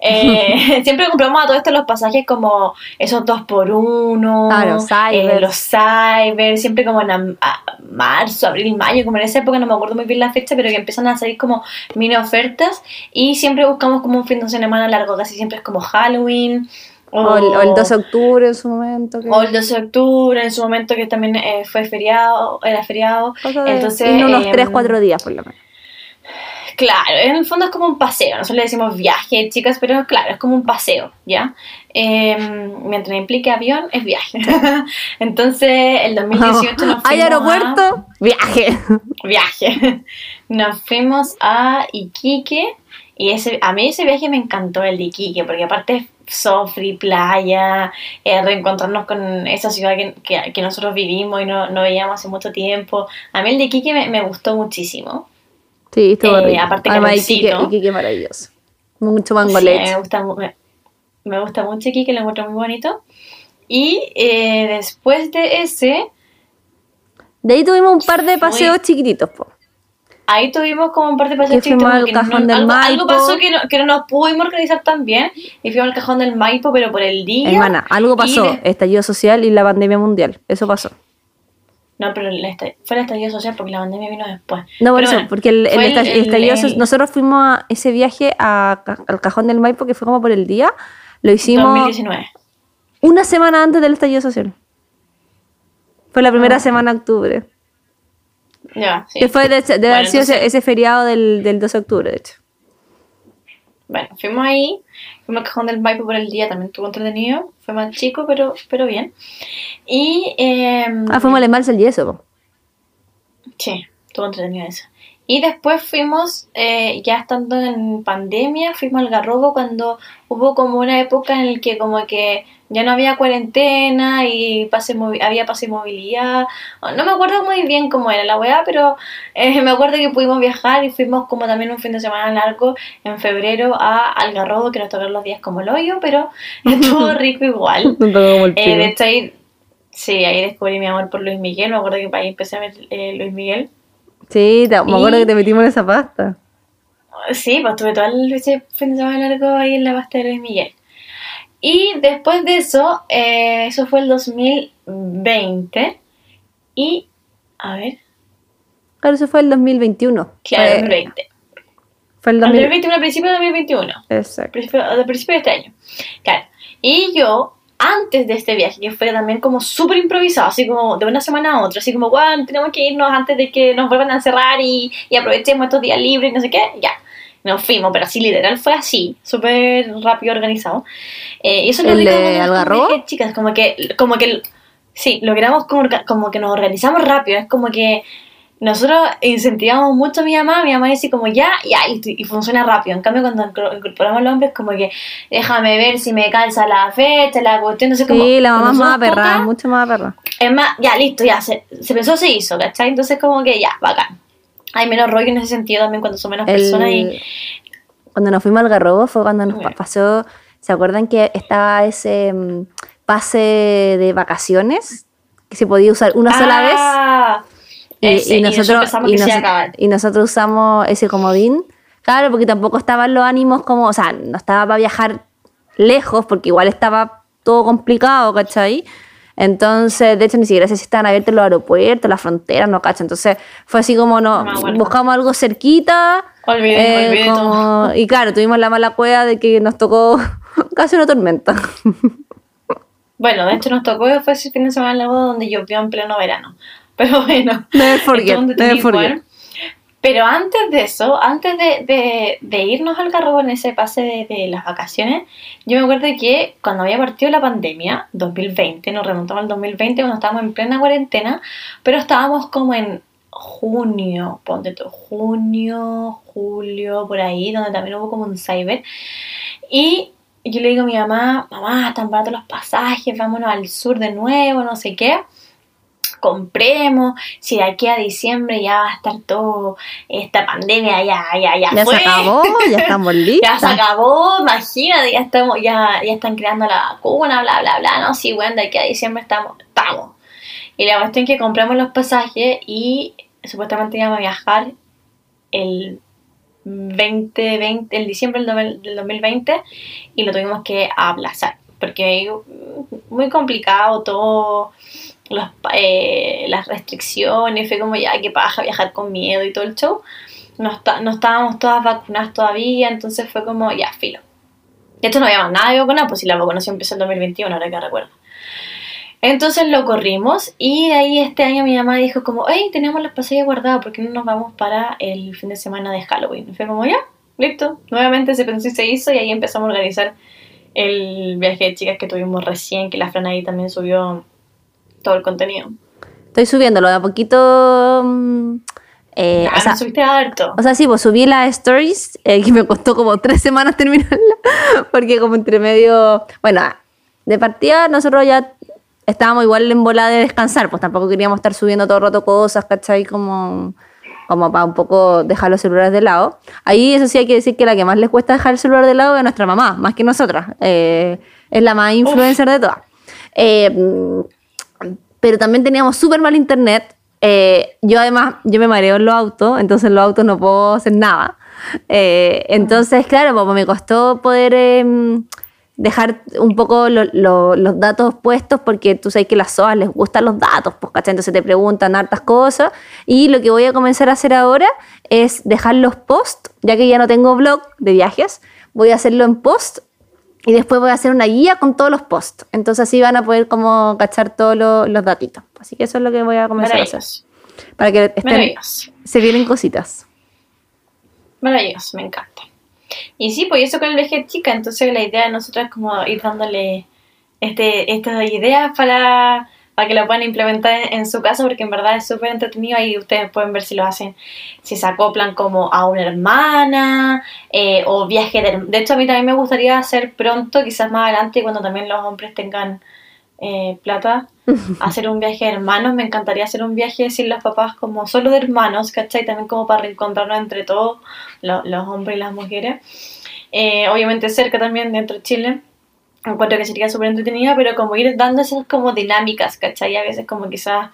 Eh, siempre compramos a todo esto los pasajes como esos dos por uno, Ah, los cybers. eh, los cyber, siempre como en am- a- marzo, abril, mayo, como en esa época, no me acuerdo muy bien la fecha, pero que empiezan a salir como mini ofertas y siempre buscamos como un fin de semana largo, casi siempre es como Halloween. O, el, o el 12 de octubre en su momento. que- O el 12 de octubre, en su momento que también eh, fue feriado, era feriado. Entonces, irnos unos em, 3, 4 días por lo menos. Claro, en el fondo es como un paseo, nosotros le decimos viaje, chicas, pero claro, es como un paseo, ¿ya? Em, mientras implique avión, es viaje. Entonces, el 2018 nos fuimos ¿Hay a- aeropuerto? Viaje. viaje. Nos fuimos a Iquique y ese, a mí ese viaje me encantó el de Iquique porque aparte es sofri, playa, eh, reencontrarnos con esa ciudad que, que- que nosotros vivimos y no, no veíamos hace mucho tiempo. A mí el de Iquique me, me gustó muchísimo. Sí, estuvo Eh, rico. aparte calorcito. Iquique, Iquique maravilloso. Mucho Sí, mango mí leche. me gusta, me, me gusta mucho Iquique, lo encuentro muy bonito. Y eh, después de ese, De ahí tuvimos un par de paseos chiquititos, po. Ahí tuvimos como un par de paseos Que fuimos chiquitos, al no- Cajón del algo, algo Maipo. pasó que no, que no nos pudimos organizar tan bien y fuimos al cajón del Maipo, pero por el día. Hermana, algo pasó. de- Estallido social y la pandemia mundial. Eso pasó. No, pero el fue el estallido social porque la pandemia vino después. No, por Pero eso, bueno, porque el, el estallido social- nosotros fuimos a ese viaje a al Cajón del Maipo, que fue como por el día. Lo hicimos 2019. una semana antes del estallido social. Fue la primera Ah. semana de octubre. Ya, sí. Que fue de, de haber sido entonces- ese feriado del, del 12 de octubre, de hecho. Bueno, fuimos ahí, fuimos al cajón del Maipo por el día, también estuvo entretenido. Fue más chico, pero, pero bien. Y. em, Ah, fuimos al embalse el yeso, po. Sí, estuvo entretenido eso. Y después fuimos, eh, ya estando en pandemia, fuimos al Garrobo cuando hubo como una época en la que como que ya no había cuarentena y pase había pase movilidad. No me acuerdo muy bien cómo era la weá, pero eh, me acuerdo que pudimos viajar y fuimos como también un fin de semana largo en febrero a Algarrobo, que nos tocaron los días como el hoyo, pero estuvo rico igual. Eh, de hecho, ahí, sí, ahí descubrí mi amor por Luis Miguel. Me acuerdo que ahí empecé a ver eh, Luis Miguel. Sí, te- me acuerdo y- que te metimos en esa pasta. Sí, pues tuve todo el fin de semana largo ahí en la pasta de Luis Miguel. Y después de eso, eh, eso fue el 2020. Y, a ver, Claro, eso fue el 2021. claro, Fue, 2020. fue el El 2000. 2021, al principio de 2021. Exacto. principio, al principio de este año. Claro. Y yo, antes de este viaje, que fue también como súper improvisado, así como de una semana a otra, así como, bueno, tenemos que irnos antes de que nos vuelvan a encerrar y, y aprovechemos estos días libres y no sé qué, ya. Nos fuimos, pero así literal fue así, súper rápido organizado. Eh, y eso es lo ¿El rico de Algarrobo? dije, chicas, como que, como que, sí, logramos como, como que nos organizamos rápido, es como que nosotros incentivamos mucho a mi mamá, mi mamá dice como ya, ya, y, y funciona rápido. En cambio, cuando inco- incorporamos al hombre es como que déjame ver si me calza la fecha, la cuestión, no sé cómo. Sí, la mamá es más perra, mucho más perra. Es más, ya, listo, ya, se, se pensó, se hizo, ¿cachai? Entonces como que ya, bacán. Hay menos rollo en ese sentido también cuando son menos personas y... Cuando nos fuimos al Garrobo fue cuando nos pasó. ¿Se acuerdan que estaba ese mm, pase de vacaciones? Que se podía usar una sola vez. Ah, Y, ese, y nosotros, y, nos- nosotros usamos ese comodín. Claro, porque tampoco estaban los ánimos como, o sea, no estaba para viajar lejos, porque igual estaba todo complicado, ¿cachai? Entonces, de hecho, ni siquiera sé si estaban abiertos los aeropuertos, las fronteras, no cacho. Entonces, fue así como no, acuerdo. buscamos algo cerquita. Olvidé, olvidé como- y claro, tuvimos la mala cueva de que nos tocó casi una tormenta. Bueno, de hecho nos tocó, fue ese fin de semana en la boda donde llovió en pleno verano. Pero bueno, Never forget, never forget. Pero antes de eso, antes de, de, de irnos al carro en ese pase de, de las vacaciones, yo me acuerdo que cuando había partido la pandemia, 2020, nos remontamos al 2020 cuando estábamos en plena cuarentena, pero estábamos como en junio, ponte tú, junio, julio, por ahí, donde también hubo como un cyber. Y yo le digo a mi mamá, mamá, están baratos los pasajes, vámonos al sur de nuevo, no sé qué. Compremos, si de aquí a diciembre ya va a estar todo, esta pandemia ya, ya, ya, Ya fue. se acabó, ya estamos Ya listos. se acabó, imagínate, ya estamos, ya, ya están creando la vacuna, bla, bla, bla, no, sí, bueno, de aquí a diciembre estamos, estamos. Y la cuestión es que compramos los pasajes y supuestamente íbamos a viajar el 2020, el diciembre del do- del 2020 y lo tuvimos que aplazar porque muy complicado todo eh, las restricciones fue como ya que paja viajar con miedo y todo el show no, no estábamos todas vacunadas todavía entonces fue como ya filo de hecho no habíamos nada de vacuna pues si la vacunación empezó en 2021 ahora que recuerdo entonces lo corrimos y de ahí este año mi mamá dijo como, hey, tenemos los pasajes guardados, ¿por qué no nos vamos para el fin de semana de Halloween? Fue como, ya, listo. Nuevamente se pensó y se hizo y ahí empezamos a organizar el viaje de chicas que tuvimos recién, que la Fran ahí también subió todo el contenido. Estoy subiéndolo de a poquito. mm, eh, ah, o, sea, subiste harto. o sea, sí, pues subí las stories, eh, que me costó como tres semanas terminarla, porque como entre medio, bueno, de partida nosotros ya estábamos igual en bola de descansar, pues tampoco queríamos estar subiendo todo el rato cosas, ¿cachai? Como, como para un poco dejar los celulares de lado. Ahí eso sí hay que decir que la que más les cuesta dejar el celular de lado es nuestra mamá, más que nosotras. Eh, es la más influencer de todas. Eh, pero también teníamos súper mal internet. Eh, yo además, yo me mareo en los autos, entonces en los autos no puedo hacer nada. Eh, entonces, claro, pues me costó poder em, dejar un poco lo- lo- los datos puestos porque tú sabes que a las SOAS les gustan los datos, pues, ¿cachai? Entonces te preguntan hartas cosas y lo que voy a comenzar a hacer ahora es dejar los posts, ya que ya no tengo blog de viajes, voy a hacerlo en post y después voy a hacer una guía con todos los posts. Entonces así van a poder como cachar todos lo- los datitos. Así que eso es lo que voy a comenzar a hacer. Para que estén, se vienen cositas. Maravilloso, me encanta. Y sí, pues eso con el viaje chica, entonces la idea de nosotros es como ir dándole este, estas ideas para, para que lo puedan implementar en, en su casa, porque en verdad es súper entretenido y ustedes pueden ver si lo hacen, si se acoplan como a una hermana eh, o viaje de... De hecho, a mí también me gustaría hacer pronto, quizás más adelante, cuando también los hombres tengan eh, plata, hacer un viaje de hermanos. Me encantaría hacer un viaje sin los papás como solo de hermanos, ¿cachai? También como para reencontrarnos entre todos, lo- los hombres y las mujeres. Eh, obviamente cerca también dentro de Chile. Encuentro que sería súper entretenida, pero como ir dando esas como dinámicas, ¿cachai? A veces como quizás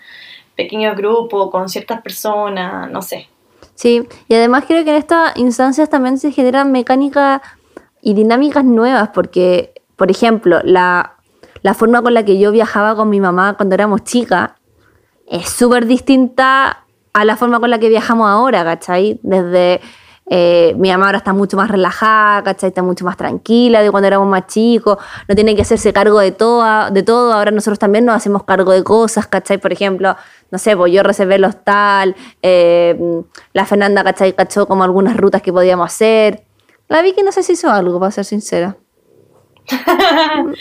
pequeño grupo con ciertas personas, no sé. Sí, y además creo que en estas instancias también se generan mecánicas y dinámicas nuevas, porque, por ejemplo, la, la forma con la que yo viajaba con mi mamá cuando éramos chicas es súper distinta a la forma con la que viajamos ahora, ¿cachai? Desde eh, mi mamá ahora está mucho más relajada, ¿cachai? Está mucho más tranquila de cuando éramos más chicos, no tiene que hacerse cargo de todo, de todo, ahora nosotros también nos hacemos cargo de cosas, ¿cachai? Por ejemplo, no sé, pues yo reservé el hostal, eh, la Fernanda, ¿cachai? Cachó como algunas rutas que podíamos hacer. La Vicky no sé si hizo algo, para ser sincera.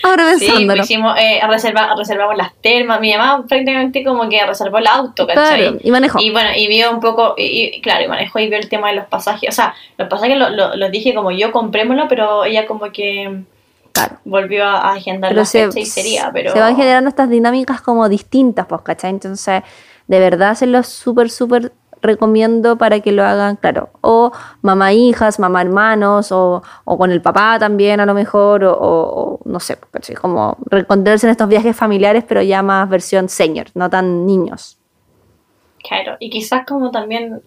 Ahora Sí, pensándolo. hicimos, eh, reserva- reservamos las termas. Mi mamá prácticamente como que reservó el auto, ¿cachai? Claro, y manejó. Y bueno, y vio un poco, y, y, claro, y manejó y vio el tema de los pasajes. O sea, los pasajes los lo, los dije como yo comprémoslo, pero ella como que Claro. volvió a, a agendar Pero la se, fecha y sería, pero... se van generando estas dinámicas como distintas, pues, ¿cachai? Entonces, de verdad los súper, súper recomiendo para que lo hagan, claro, o mamá hijas, mamá hermanos, o, o con el papá también a lo mejor, o, o- no sé, ¿cachai? Como reencontrarse en estos viajes familiares, pero ya más versión senior, no tan niños. Claro, y quizás como también,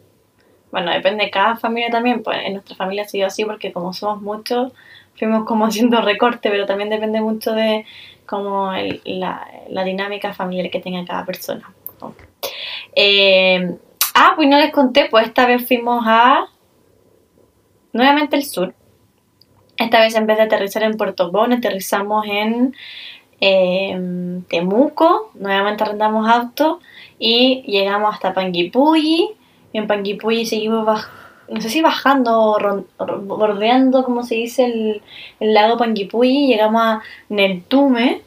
bueno, depende de cada familia también, pues en nuestra familia ha sido así porque como somos muchos, fuimos como haciendo recorte, pero también depende mucho de como el- la, la dinámica familiar que tenga cada persona. Eh, ah, pues no les conté, pues esta vez fuimos a nuevamente el sur. Esta vez en vez de aterrizar en Puerto Montt, aterrizamos en eh, Temuco, nuevamente arrendamos auto y llegamos hasta Panguipulli. En Panguipulli seguimos baj- no sé si bajando bordeando, como se dice, el, el lago Panguipulli. Llegamos a Neltume,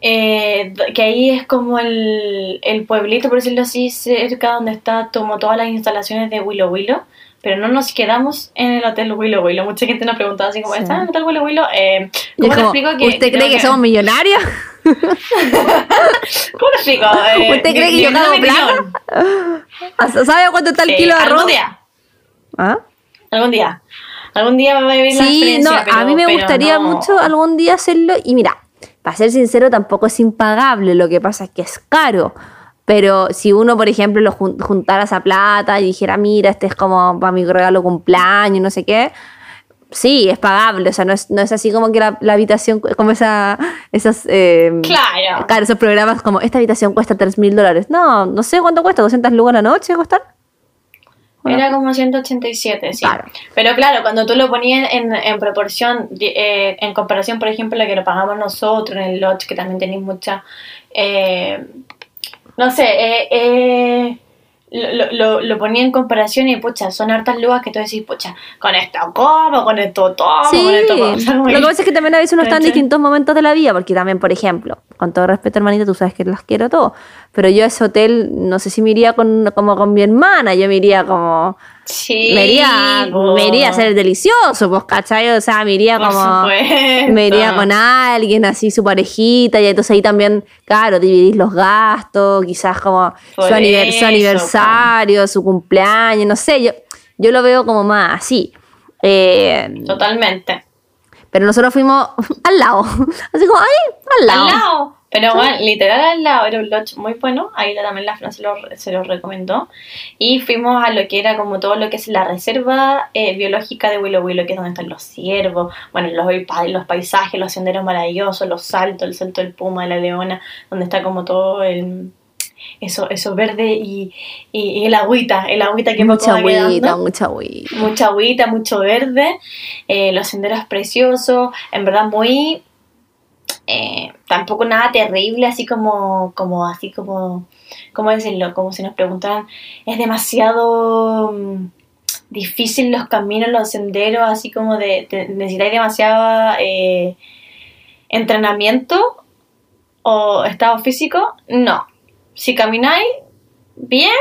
eh, que ahí es como el, el pueblito, por decirlo así, cerca donde está como todas las instalaciones de Willow Willow. Pero no nos quedamos en el hotel Willow Willow. Mucha gente nos preguntaba así como, Sí. ¿estás en el hotel Willow Willow? Eh, Y ¿Cómo es te como, explico que ¿Usted cree que somos millonarios? ¿Cómo te explico? Eh, ¿Usted cree que yo cago una opinión. ¿Sabe cuánto está el Sí, kilo de arroz? Algún día, ¿Ah? algún día. Algún día va a vivir la Sí, experiencia, no, pero- a mí me gustaría no. mucho algún día hacerlo. Y mira, para ser sincero, tampoco es impagable. Lo que pasa es que es caro. Pero si uno, por ejemplo, lo jun- juntara esa plata y dijera, mira, este es como para mi regalo cumpleaños, no sé qué, sí, es pagable. O sea, no es, no es así como que la, la habitación, como esa, esos, eh, Claro. claro, esos programas como, esta habitación cuesta 3 mil dólares. No, no sé cuánto cuesta, 200 lucas la noche costar. Era como 187, sí. Claro. Pero claro, cuando tú lo ponías en, en proporción, eh, en comparación, por ejemplo, a lo que lo pagamos nosotros en el lodge, que también tenéis mucha. eh, no sé, eh, eh, lo, lo- lo, ponía en comparación y pucha, son hartas lugas que tú decís, pucha, con esto como, con esto tomo, Sí, con esto como. O sea, como lo que pasa es que también a veces uno está en distintos momentos de la vida, porque también, por ejemplo, con todo respeto, hermanita, tú sabes que las quiero todo, pero yo a ese hotel no sé si me iría con, como con mi hermana, yo me iría como, Sí, me iría, me iría a ser delicioso, pues, ¿cachai? O sea, me iría Por como, supuesto. me iría con alguien así, su parejita, y entonces ahí también, claro, dividís los gastos, quizás como su, eso, aniversario, su cumpleaños, no sé, yo, yo lo veo como más así. Eh, Totalmente. pero nosotros fuimos al lado. Así como, ahí, al lado. Al lado. Pero bueno, literal al lado, era un lodge muy bueno. Ahí la- también la Fran se lo, se lo recomendó. Y fuimos a lo que era como todo lo que es la reserva eh, biológica de Willow Willow, que es donde están los ciervos, bueno, los, los paisajes, los senderos maravillosos, los saltos, el salto del puma, de la leona, donde está como todo el. Eso, eso verde y, y, y el agüita, el agüita que mucha agüita, quedando mucha agüita. mucha agüita, mucho verde, eh, los senderos preciosos, en verdad muy, eh, tampoco nada terrible, así como, como, así como, ¿cómo decirlo? Como si nos preguntaran, es demasiado mm, difícil los caminos, los senderos, así como de, necesitáis demasiado eh, entrenamiento o estado físico, no. Si camináis bien,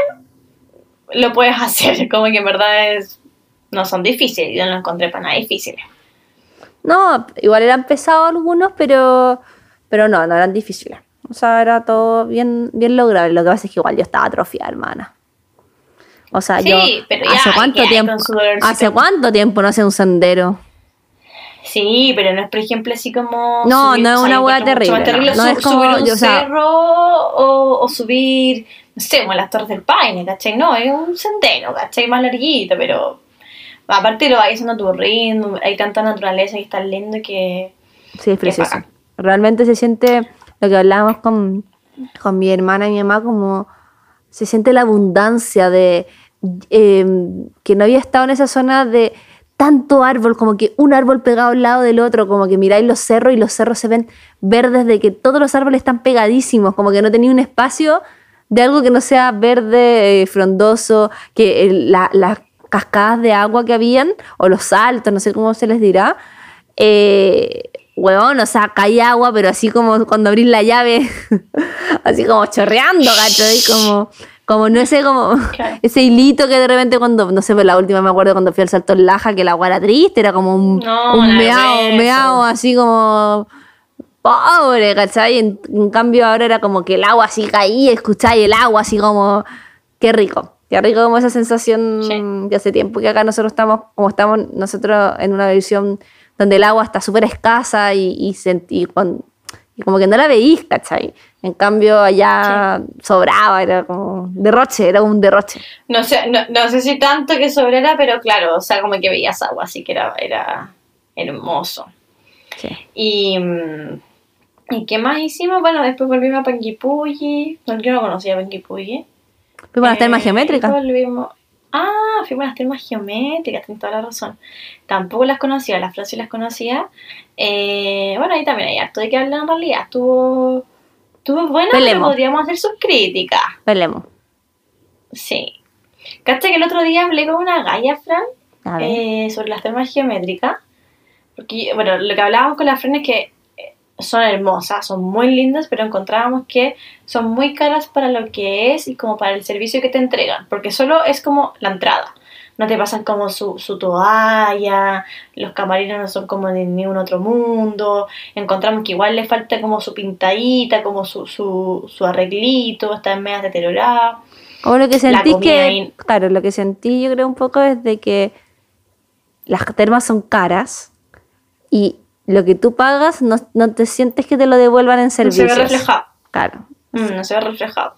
lo puedes hacer, como que en verdad es, no son difíciles, yo no los encontré para nada difíciles. No, igual eran pesados algunos, pero, pero no, no eran difíciles. O sea, era todo bien, bien lograble. Lo que pasa es que igual yo estaba atrofiada, hermana. O sea, Sí, yo pero ya, hace cuánto ya, tiempo, hace cuánto tiempo no hace un sendero. Sí, pero no es, por ejemplo, así como. No, no es una hueá terrible, no. Es como- subir un yo, o sea- cerro o, o subir, no sé, como las Torres del Paine, ¿cachai? No, es un sendero, ¿cachai? Más larguito, pero. Aparte lo vais haciendo a tu ritmo, hay tanta naturaleza y es tan lindo que. Sí, es precioso. Realmente se siente lo que hablábamos con, con mi hermana y mi mamá, como se siente la abundancia de eh, que no había estado en esa zona de tanto árbol, como que un árbol pegado al lado del otro, como que miráis los cerros y los cerros se ven verdes de que todos los árboles están pegadísimos, como que no tenía un espacio de algo que no sea verde, eh, frondoso, que el- la- las cascadas de agua que habían, o los saltos, no sé cómo se les dirá, eh, huevón, o sea, cae agua, pero así como cuando abrís la llave, así como chorreando, ¿cachai? Como, como no sé, como Claro. ese hilito que de repente cuando, no sé, pues la última me acuerdo cuando fui al Salto en Laja, que el agua era triste, era como un, No, un meao, meao, así como pobre, ¿cachai? En, en cambio ahora era como que el agua así caía, escucháis el agua así como, qué rico. Qué rico como esa sensación Sí. de hace tiempo que acá nosotros estamos, como estamos nosotros en una versión donde el agua está súper escasa y, y, sent- y como que no la veís, ¿cachai? En cambio, allá sobraba, era como derroche, era un derroche. No sé, no, no sé si tanto que sobrara, pero claro, o sea, como que veías agua, así que era, era hermoso. Sí. Y, mm, ¿y qué más hicimos? Bueno, después volvimos a Panguipulli. No, yo no conocía Panguipulli. Fuimos a las termas Eh, geométricas. Volvimos. Ah, fuimos a las termas geométricas, tienes toda la razón. Tampoco las conocía, las frases las conocía. Eh, bueno, ahí también hay harto de que hablar en realidad. Estuvo, estuvo bueno, pero podríamos hacer sus críticas. Pelemos. Sí. ¿Cacha que el otro día hablé con una galla, Fran? Eh, sobre las termas geométricas. Porque, bueno, lo que hablábamos con la Fran es que eh, son hermosas, son muy lindas, pero encontrábamos que son muy caras para lo que es y como para el servicio que te entregan, porque solo es como la entrada. No te pasan como su, su toalla, los camarines no son como de ningún otro mundo. Encontramos que igual le falta como su pintadita, como su, su, su arreglito, está medio deteriorado. O lo que sentí que, claro, lo que sentí yo creo un poco es de que las termas son caras y lo que tú pagas no, no te sientes que te lo devuelvan en No se servicios. ve reflejado. Claro. Mm, no se ve reflejado.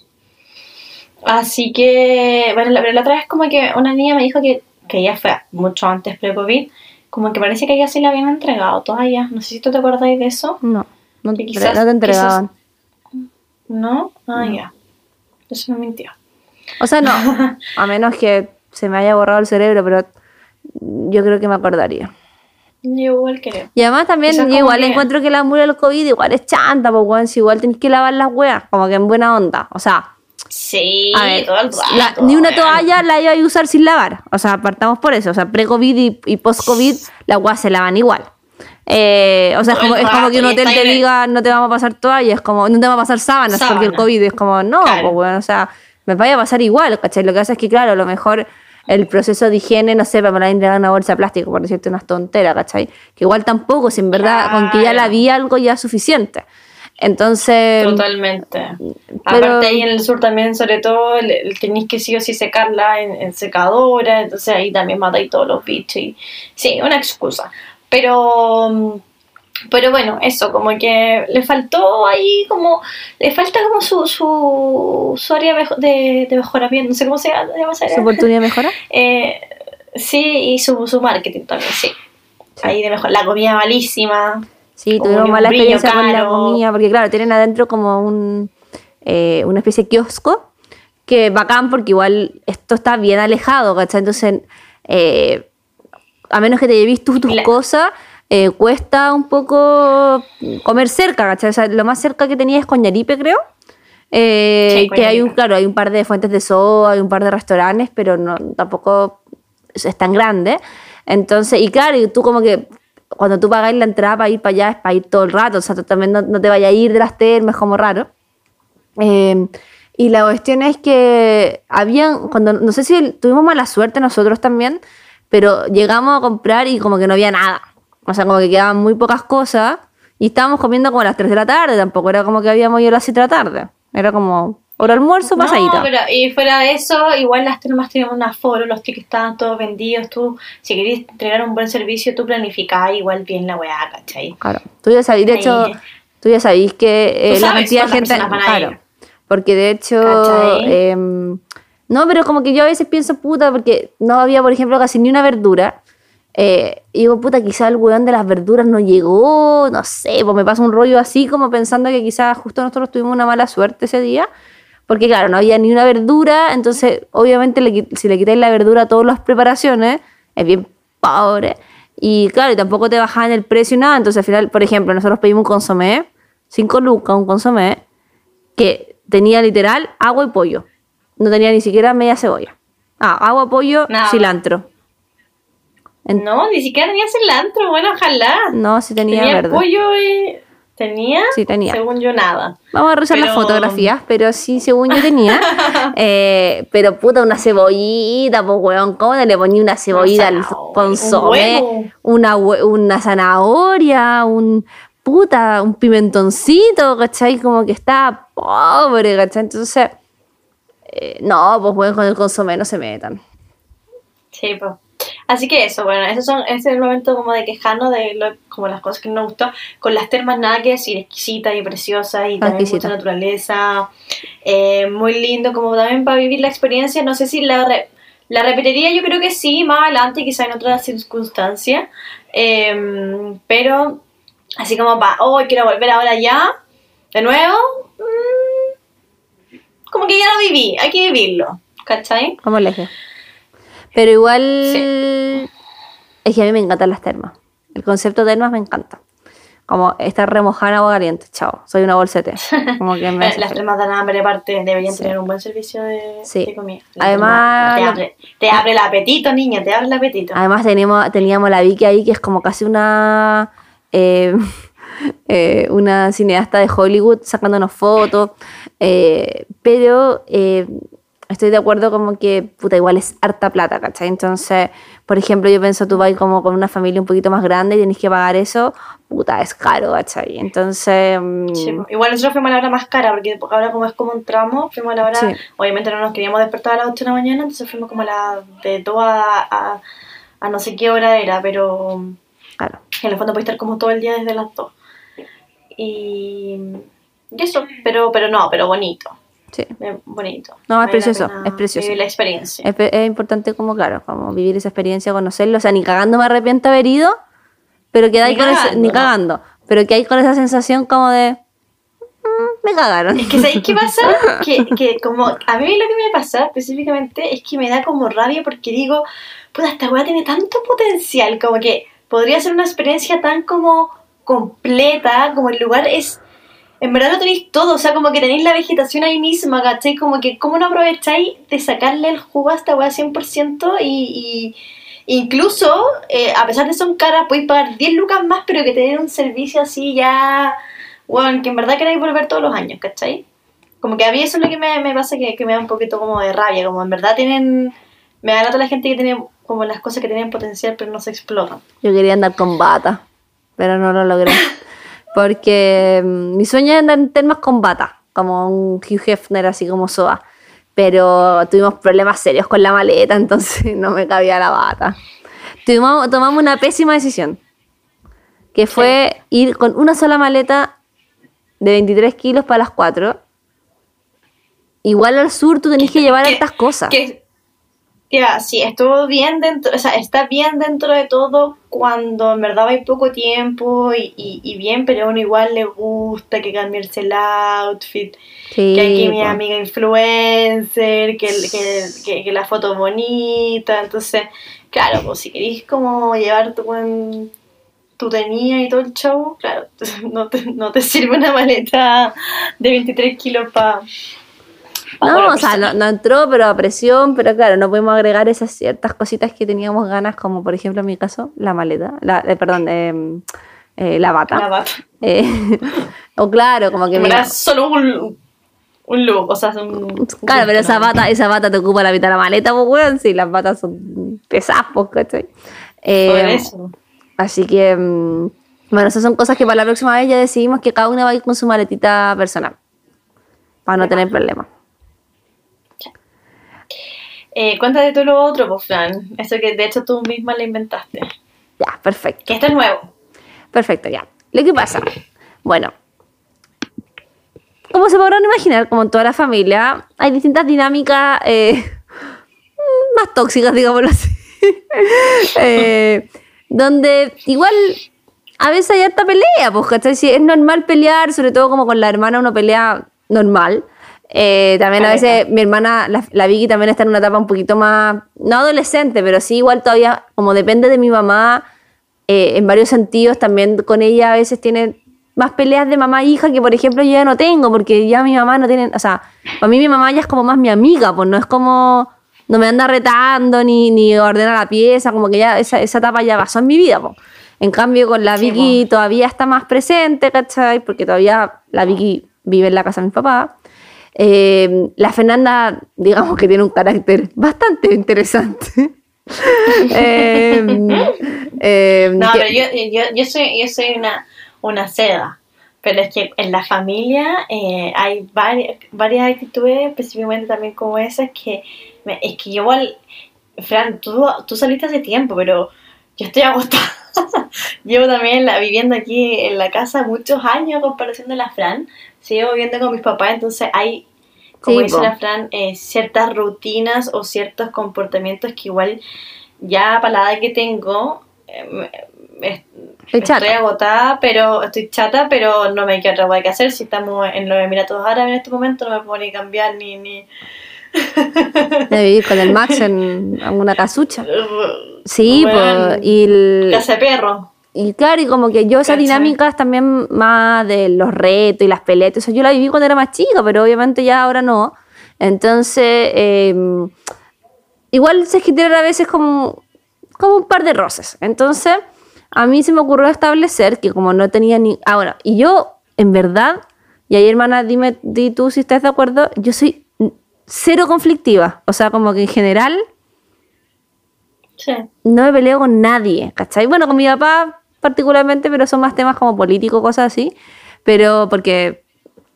Así que, bueno, la, pero la otra vez como que una niña me dijo que, que ella fue mucho antes pre-COVID, como que parece que ella sí la habían entregado todavía. No sé si tú te acordáis de eso. No, no, te- quizás- no te entregaban. ¿No? Ah, ya. Eso me mintió. O sea, no, a menos que se me haya borrado el cerebro, pero yo creo que me acordaría. Yo igual creo. Y además también yo igual que- encuentro que la mula del COVID igual es chanta, pues weón, si igual tenés que lavar las weas, como que en buena onda. O sea, Sí, a ver, todo el rato. la- ni una weón. toalla la iba a usar sin lavar. O sea, partamos por eso. O sea, pre-COVID y, y post-COVID, las weas se lavan igual. Eh, o sea, es como, es como que un hotel te diga no te vamos a pasar toallas, es como no te vamos a pasar sábanas porque el Sábana. COVID es como, no, Claro. pues bueno, o sea, me vaya a pasar igual, ¿cachai? Lo que pasa es que, claro, a lo mejor el proceso de higiene, no sé, para me la entregar una bolsa de plástico, por decirte unas tonteras, ¿cachai? Que igual tampoco, si en verdad, con que ya la Claro. vi algo ya es suficiente. Entonces, Totalmente. pero- Aparte ahí en el sur también, sobre todo, el, el tenéis que sí o sí secarla en, en secadora, entonces ahí también matáis todos los bichos. Y, sí, una excusa. Pero, mm, pero bueno, eso, como que le faltó ahí como, le falta como su, su, su área de, de mejoramiento, no sé cómo se llama. ¿su oportunidad mejora? Eh, sí, y su, su marketing también, sí. Ahí de mejor. La comida malísima. Sí, tuvimos mala experiencia con la comida, porque claro, tienen adentro como un, eh, una especie de kiosco, que bacán porque igual esto está bien alejado, ¿cachai? Entonces, eh, a menos que te lleves tú tus La- cosas, eh, cuesta un poco comer cerca, ¿cachai? O sea, lo más cerca que tenía es Coñaripe, creo. Eh, Sí, que hay un, claro, hay un par de fuentes de soda, hay un par de restaurantes, pero no, tampoco es, es tan grande. Entonces, y claro, y tú como que cuando tú pagáis la entrada para ir para allá es para ir todo el rato, o sea, tú también no, no te vayas a ir de las termas, como raro. Eh, y la cuestión es que habían, cuando, no sé si tuvimos mala suerte nosotros también, pero llegamos a comprar y como que no había nada. O sea, como que quedaban muy pocas cosas y estábamos comiendo como a las 3 de la tarde, tampoco era como que habíamos ido a las 7 de la tarde. Era como hora almuerzo, pasadita. No, pero y fuera de eso, igual las termas tienen un aforo, los tickets estaban todos vendidos. Tú, si querías entregar un buen servicio, tú planificabas igual bien la weá, ¿cachai? Claro, tú ya sabéis, de Ahí. hecho, tú ya sabéis que eh, Tú la cantidad de gente. Claro, porque de hecho. Em, no, pero como que yo a veces pienso, puta, porque no había, por ejemplo, casi ni una verdura. Eh, y digo, puta, quizá el weón de las verduras no llegó, no sé, pues me pasa un rollo así, como pensando que quizás justo nosotros tuvimos una mala suerte ese día. Porque claro, no había ni una verdura, entonces obviamente le si le quitáis la verdura a todas las preparaciones, es bien pobre. Y claro, y tampoco te bajaban el precio y nada. Entonces al final, por ejemplo, nosotros pedimos un consomé, 5 lucas, un consomé, que tenía literal agua y pollo. No tenía ni siquiera media cebolla. Ah, agua, pollo, cilantro. En- No, ni siquiera tenía cilantro, bueno, ojalá. No, sí tenía, Tenía verde. pollo y... ¿Tenía? Sí, tenía. Según yo, nada. Vamos a revisar las fotografías, pero sí, según yo tenía. Eh, pero puta, una cebollita, pues weón, ¿cómo le ponía una cebollita al un consomé? Una, una zanahoria, un puta, un pimentoncito, ¿cachai? Como que está pobre, ¿cachai? Entonces, eh, no, pues weón, con el consomé no se metan. Sí, pues. Así que eso, bueno, esos son, ese es el momento como de quejarnos de lo- como las cosas que no nos gustó. Con las termas nada que decir, exquisita y preciosa y también Exquisita. mucha naturaleza. Eh, muy lindo como también para vivir la experiencia. No sé si la, re- la repetiría, yo creo que sí, más adelante, quizá en otras circunstancias. Eh, pero así como para, oh, quiero volver ahora ya, de nuevo. mm, como que ya lo viví, hay que vivirlo, ¿cachai? Como dije. Pero igual es que a mí me encantan las termas. El concepto de termas me encanta. Como estar remojada en agua caliente, chao. Soy una bolsete. Como que me hace Las termas dan hambre, aparte, deberían Sí. tener un buen servicio de, Sí. de comida. La Además, Te abre, te abre el apetito, niña, te abre el apetito. Además teníamos, teníamos la Vicky ahí que es como casi una eh, eh, una cineasta de Hollywood sacándonos fotos. eh, pero estoy de acuerdo como que puta igual es harta plata, ¿cachai? Entonces, por ejemplo, yo pienso tú vas como con una familia un poquito más grande y tenés que pagar eso, puta, es caro, ¿cachai? Entonces, mm, Sí, po. Igual nosotros fuimos a la hora más cara, porque ahora como es como un tramo, fuimos a la hora, Sí. obviamente no nos queríamos despertar a las 8 de la mañana, entonces fuimos como a la de 2 a, a, a no sé qué hora era, pero claro. en el fondo puede estar como todo el día desde las 2. Y, y eso, pero, pero no, pero bonito, Sí. bonito. No, es Vale precioso, es precioso. Vivir la experiencia. Es, es importante como, claro, como vivir esa experiencia, conocerlo. O sea, ni cagando me arrepiento haber ido, pero que hay con ese- cagando, ni no. cagando. Pero que hay con esa sensación como de "Mm, me cagaron. Es que ¿sabéis qué pasa? Que, que como a mí lo que me pasa específicamente es que me da como rabia porque digo, puta, esta weá tiene tanto potencial, como que podría ser una experiencia tan como completa, como el lugar es... En verdad lo tenéis todo, o sea, como que tenéis la vegetación ahí misma, ¿cachai? Como que, ¿cómo no aprovecháis de sacarle el jugo a esta weá 100% y... y Incluso, eh, a pesar de son caras, podéis pagar 10 lucas más, pero que tener un servicio así ya bueno, que en verdad queréis volver todos los años, ¿cachai? Como que a mí eso es lo que me, me pasa que, que me da un poquito como de rabia, como en verdad tienen, me da lata la gente que tiene como las cosas que tienen potencial pero no se explotan. Yo quería andar con bata, pero no lo logré. Porque mm, mi sueño es andar en termas con bata, como un Hugh Hefner, así como Soa. Pero tuvimos problemas serios con la maleta, entonces no me cabía la bata. Tuvimos, tomamos una pésima decisión, que fue ir con una sola maleta de 23 kilos para las 4. Igual al sur tú tenés que llevar Que- estas cosas. Que, ya, sí, estuvo bien dentro, o sea, está bien dentro de todo cuando en verdad hay poco tiempo y, y, y bien, pero a uno igual le gusta que cambiarse el outfit. Sí, que aquí mi amiga influencer, que, que, que, que la foto bonita, entonces, claro, pues si queréis como llevar tu buen tu tenía y todo el show, claro, no te, no te sirve una maleta de 23 kilos para... No, o sea, no, no entró, pero a presión, pero claro, no podemos agregar esas ciertas cositas que teníamos ganas, como por ejemplo en mi caso, la maleta, la, eh, perdón, eh, eh, la bata. La bata. Eh, o claro, como que es solo un, un look, o sea, un... Claro, pero esa bata, esa bata te ocupa la mitad de la maleta, pues weón, si las batas son pesadas, pues, ¿cachai? Eso. Así que, mm, bueno, esas son cosas que para la próxima vez ya decidimos que cada una va a ir con su maletita personal, para no tener problemas. Eh, cuéntate tú lo otro, pues, Fran. Eso que de hecho tú misma lo inventaste. Ya, perfecto. Que esto es nuevo. Perfecto, ya. Lo que pasa, bueno, como se podrán imaginar, como en toda la familia, hay distintas dinámicas eh, más tóxicas, digámoslo así. Eh, donde igual a veces hay harta pelea, pues, ¿cachai? Sí, es normal pelear, sobre todo como con la hermana uno pelea normal. Eh, también a veces mi hermana, la, la Vicky, también está en una etapa un poquito más, no adolescente, pero sí igual todavía, como depende de mi mamá, eh, en varios sentidos, también con ella a veces tiene más peleas de mamá e hija que, por ejemplo, yo ya no tengo, porque ya mi mamá no tiene, o sea, para mí mi mamá ya es como más mi amiga, pues no es como, no me anda retando ni, ni ordena la pieza, como que ya esa, esa etapa ya pasó en mi vida, pues. En cambio, con la Sí, Vicky todavía está más presente, ¿cachai? Porque todavía la Vicky vive en la casa de mi papá. Eh, la Fernanda, digamos que tiene un carácter bastante interesante. Eh, eh, No, que- pero yo, yo, yo soy, yo soy una, una seda. Pero es que en la familia eh, hay varias, varias actitudes, específicamente también como esas, que me- es que yo igual Fran, tú, tú saliste hace tiempo, pero yo estoy agotada. Llevo también la, viviendo aquí en la casa muchos años a comparación de la Fran. Sigo viviendo con mis papás, entonces hay, como Sí, dice po. la Fran, eh, ciertas rutinas o ciertos comportamientos que igual ya para la edad que tengo eh, me- Estoy chata. estoy agotada, pero estoy chata, pero no me queda otra cosa que hacer. Si estamos en los Emiratos Árabes en este momento, no me puedo ni cambiar ni... ni... De vivir con el Max en una casucha. Sí, Bueno, y, el- Casa de perro. Y claro, y como que yo esas ¿Cachai? dinámicas también más de los retos y las peleas, o sea, yo la viví cuando era más chica, pero obviamente ya ahora no. Entonces, eh, igual se genera a veces como, como un par de roces. Entonces, a mí se me ocurrió establecer que como no tenía ni... Ah, bueno, y yo, en verdad, y ahí hermana, dime di tú si estás de acuerdo, yo soy cero conflictiva. O sea, como que en general Sí. no me peleo con nadie, ¿cachai? Bueno, con mi papá particularmente, pero son más temas como políticos, cosas así, pero porque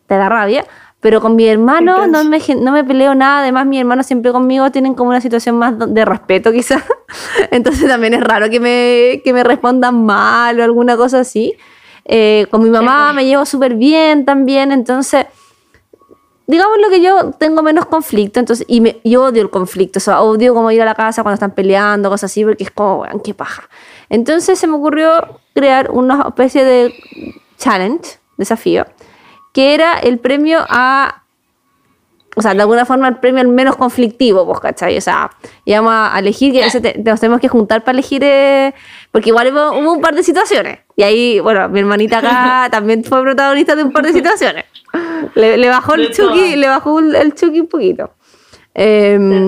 te da rabia. Pero con mi hermano no me, no me peleo nada, además mi hermano siempre conmigo tienen como una situación más de respeto quizás, entonces también es raro que me, que me respondan mal o alguna cosa así. Eh, con mi mamá me llevo súper bien también, entonces digamos lo que yo tengo menos conflicto, entonces, y me, yo odio el conflicto, o sea, odio como ir a la casa cuando están peleando, cosas así, porque es como, weón, qué paja. Entonces se me ocurrió crear una especie de challenge, desafío, que era el premio a, o sea, de alguna forma el premio al menos conflictivo, pues, ¿cachai? O sea, íbamos a elegir, que a veces te- nos tenemos que juntar para elegir, eh, porque igual hubo, hubo un par de situaciones, y ahí, bueno, mi hermanita acá también fue protagonista de un par de situaciones. Le, le bajó el todas. le bajó el, el Chucky un poquito. Em,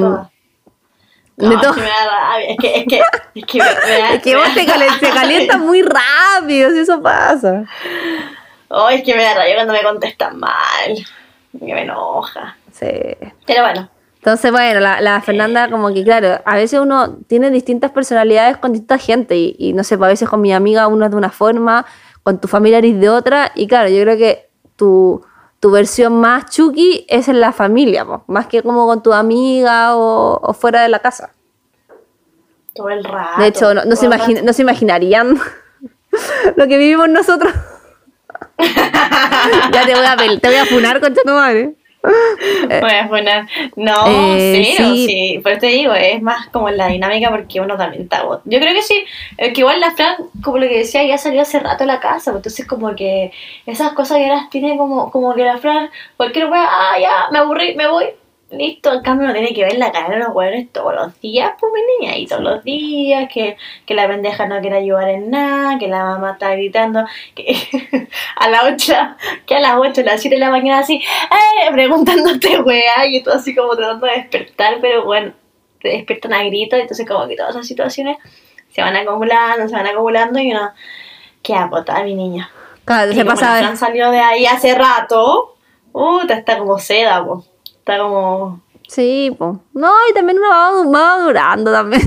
De No, es que me da rabia, es que, es que, es que me, da- Es que vos te, calientas muy rápido, si eso pasa. Oh, es que me da rabia cuando me contestan mal. Que me enoja. Sí. Pero bueno, Entonces, bueno, la, la Fernanda, como que, claro, a veces uno tiene distintas personalidades con distinta gente. Y, y no sé, pues, a veces con mi amiga uno es de una forma, con tu familia eres de otra. Y claro, yo creo que tu, tu versión más chuki es en la familia, más que como con tu amiga o, o fuera de la casa. todo el rato. De hecho, no, no se, imagina- no se imaginarían lo que vivimos nosotros. ya te voy a, te voy a funar con tu madre. A poner. No, Eh, cero, sí. sí. Por eso te digo, es más como la dinámica porque uno también está. Yo creo que sí, que igual la Fran, como lo que decía, ya salió hace rato de la casa. pues, Entonces, como que esas cosas ya las tiene como, como que la Fran, cualquier wea, ah, ya, me aburrí, me voy. Listo, en cambio, no tiene que ver la cara de los hueones todos los días, pues mi niña, y todos los días, que, que la pendeja no quiere ayudar en nada, que la mamá está gritando, que a las 8, que a las 8, a las 7 de la mañana así, eh, preguntándote, weá, y todo así como tratando de despertar, pero bueno, te despiertan a gritos, entonces como que todas esas situaciones se van acumulando, se van acumulando y uno, qué agotada mi niña. Claro, Y se pasa salió de ahí hace rato, uh, está como seda, po. Está como... Sí, pues. No, y también uno va, va durando también.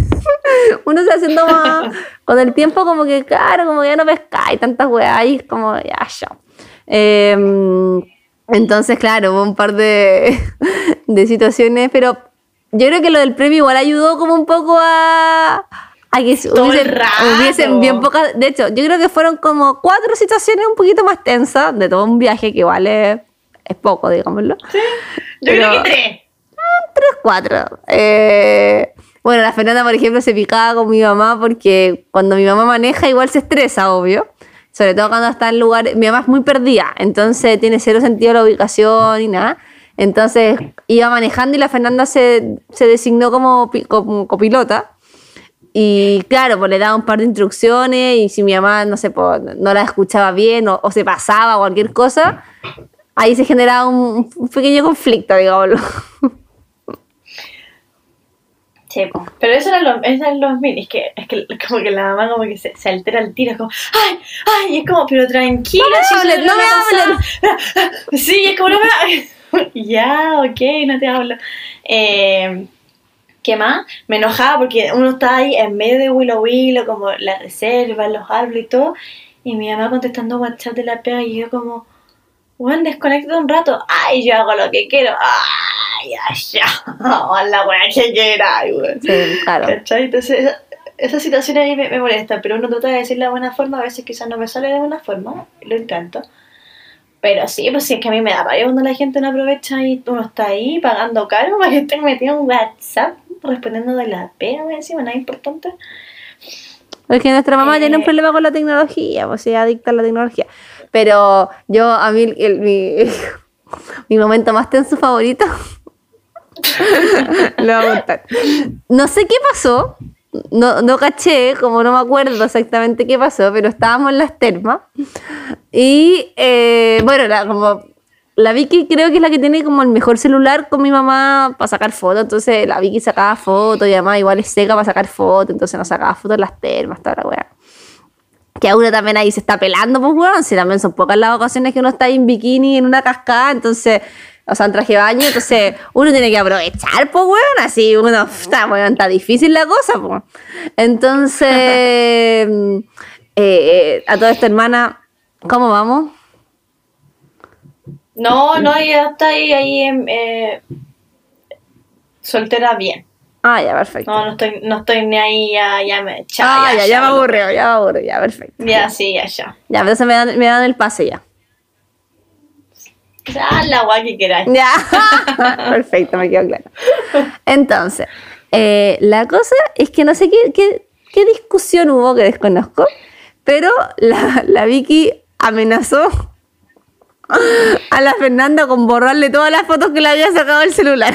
uno se haciendo más. Con el tiempo, como que, claro, como ya no pesca y tantas weas, y es como, ya, ya. Em, entonces, claro, hubo un par de, de situaciones, pero yo creo que lo del premio igual ayudó como un poco a. A que hubiesen, hubiesen bien pocas. De hecho, yo creo que fueron como cuatro situaciones un poquito más tensas de todo un viaje que igual es, poco, digámoslo. Yo Pero- creo que tres. tres, cuatro. Eh, bueno, la Fernanda, por ejemplo, se picaba con mi mamá porque cuando mi mamá maneja igual se estresa, obvio. Sobre todo cuando está en lugares... Mi mamá es muy perdida, entonces tiene cero sentido la ubicación y nada. Entonces iba manejando y la Fernanda se, se designó como, como copilota. Y claro, pues le daba un par de instrucciones y si mi mamá, no sé, pues, no la escuchaba bien o, o se pasaba o cualquier cosa, ahí se generaba un, un pequeño conflicto, digámoslo. Sí, pero eso era los, eso los mil. Es que, es que como que la mamá como que se, se altera el tiro, es como, ¡ay! ¡ay! Y es como, pero tranquila, No me eso no me pasar". Sí, es como, no me ya, ok, no te hablo. Eh, ¿Qué más? Me enojaba porque uno está ahí en medio de Willow Willow, como la reserva, los árboles y todo, y mi mamá contestando WhatsApp de la pega y yo como, Bueno, desconecto un rato. Ay, yo hago lo que quiero. Ay, ya, ya. la weá que quiera, weón. Sí, claro. ¿Cachai? Entonces, esa, esa situación ahí me, me molesta, pero uno trata de decirla de buena forma, a veces quizás no me sale de buena forma, lo intento. Pero sí, pues sí, es que a mí me da rabia cuando la gente no aprovecha y uno está ahí pagando caro para que estén metido en WhatsApp respondiendo de la pega, me encima, nada importante. Porque nuestra mamá Eh. tiene un problema con la tecnología, pues ella adicta a la tecnología. Pero yo, a mí, el- mi, mi momento más tenso favorito, lo voy a contar. No sé qué pasó, no, no caché, como no me acuerdo exactamente qué pasó, pero estábamos en las termas. Y eh, bueno, la, como la Vicky creo que es la que tiene como el mejor celular con mi mamá para sacar fotos. Entonces la Vicky sacaba fotos y además igual es seca para sacar fotos. Entonces nos sacaba fotos en las termas, toda la weá. Que a uno también ahí se está pelando, pues weón. Si también son pocas las ocasiones que uno está ahí en bikini en una cascada, entonces, o sea, en traje de baño, entonces uno tiene que aprovechar, pues weón. Así uno, está, weón, está difícil la cosa, pues. Entonces, eh, eh, a toda esta hermana, ¿cómo vamos? No, no, ya está ahí, ahí em, eh, soltera bien. Ah, ya, perfecto. No, no estoy, no estoy ni ahí, ya, ya me ah, ya, ya, me aburrió, ya me aburrió, ya, perfecto. Ya, sí, ya, ya. Ya, entonces me dan, me dan el pase ya. Ah, la guay que queráis. Ya, perfecto, me quedó claro. Entonces, eh, la cosa es que no sé qué, qué, qué discusión hubo que desconozco, pero la, la Vicky amenazó a la Fernanda con borrarle todas las fotos que le había sacado el celular.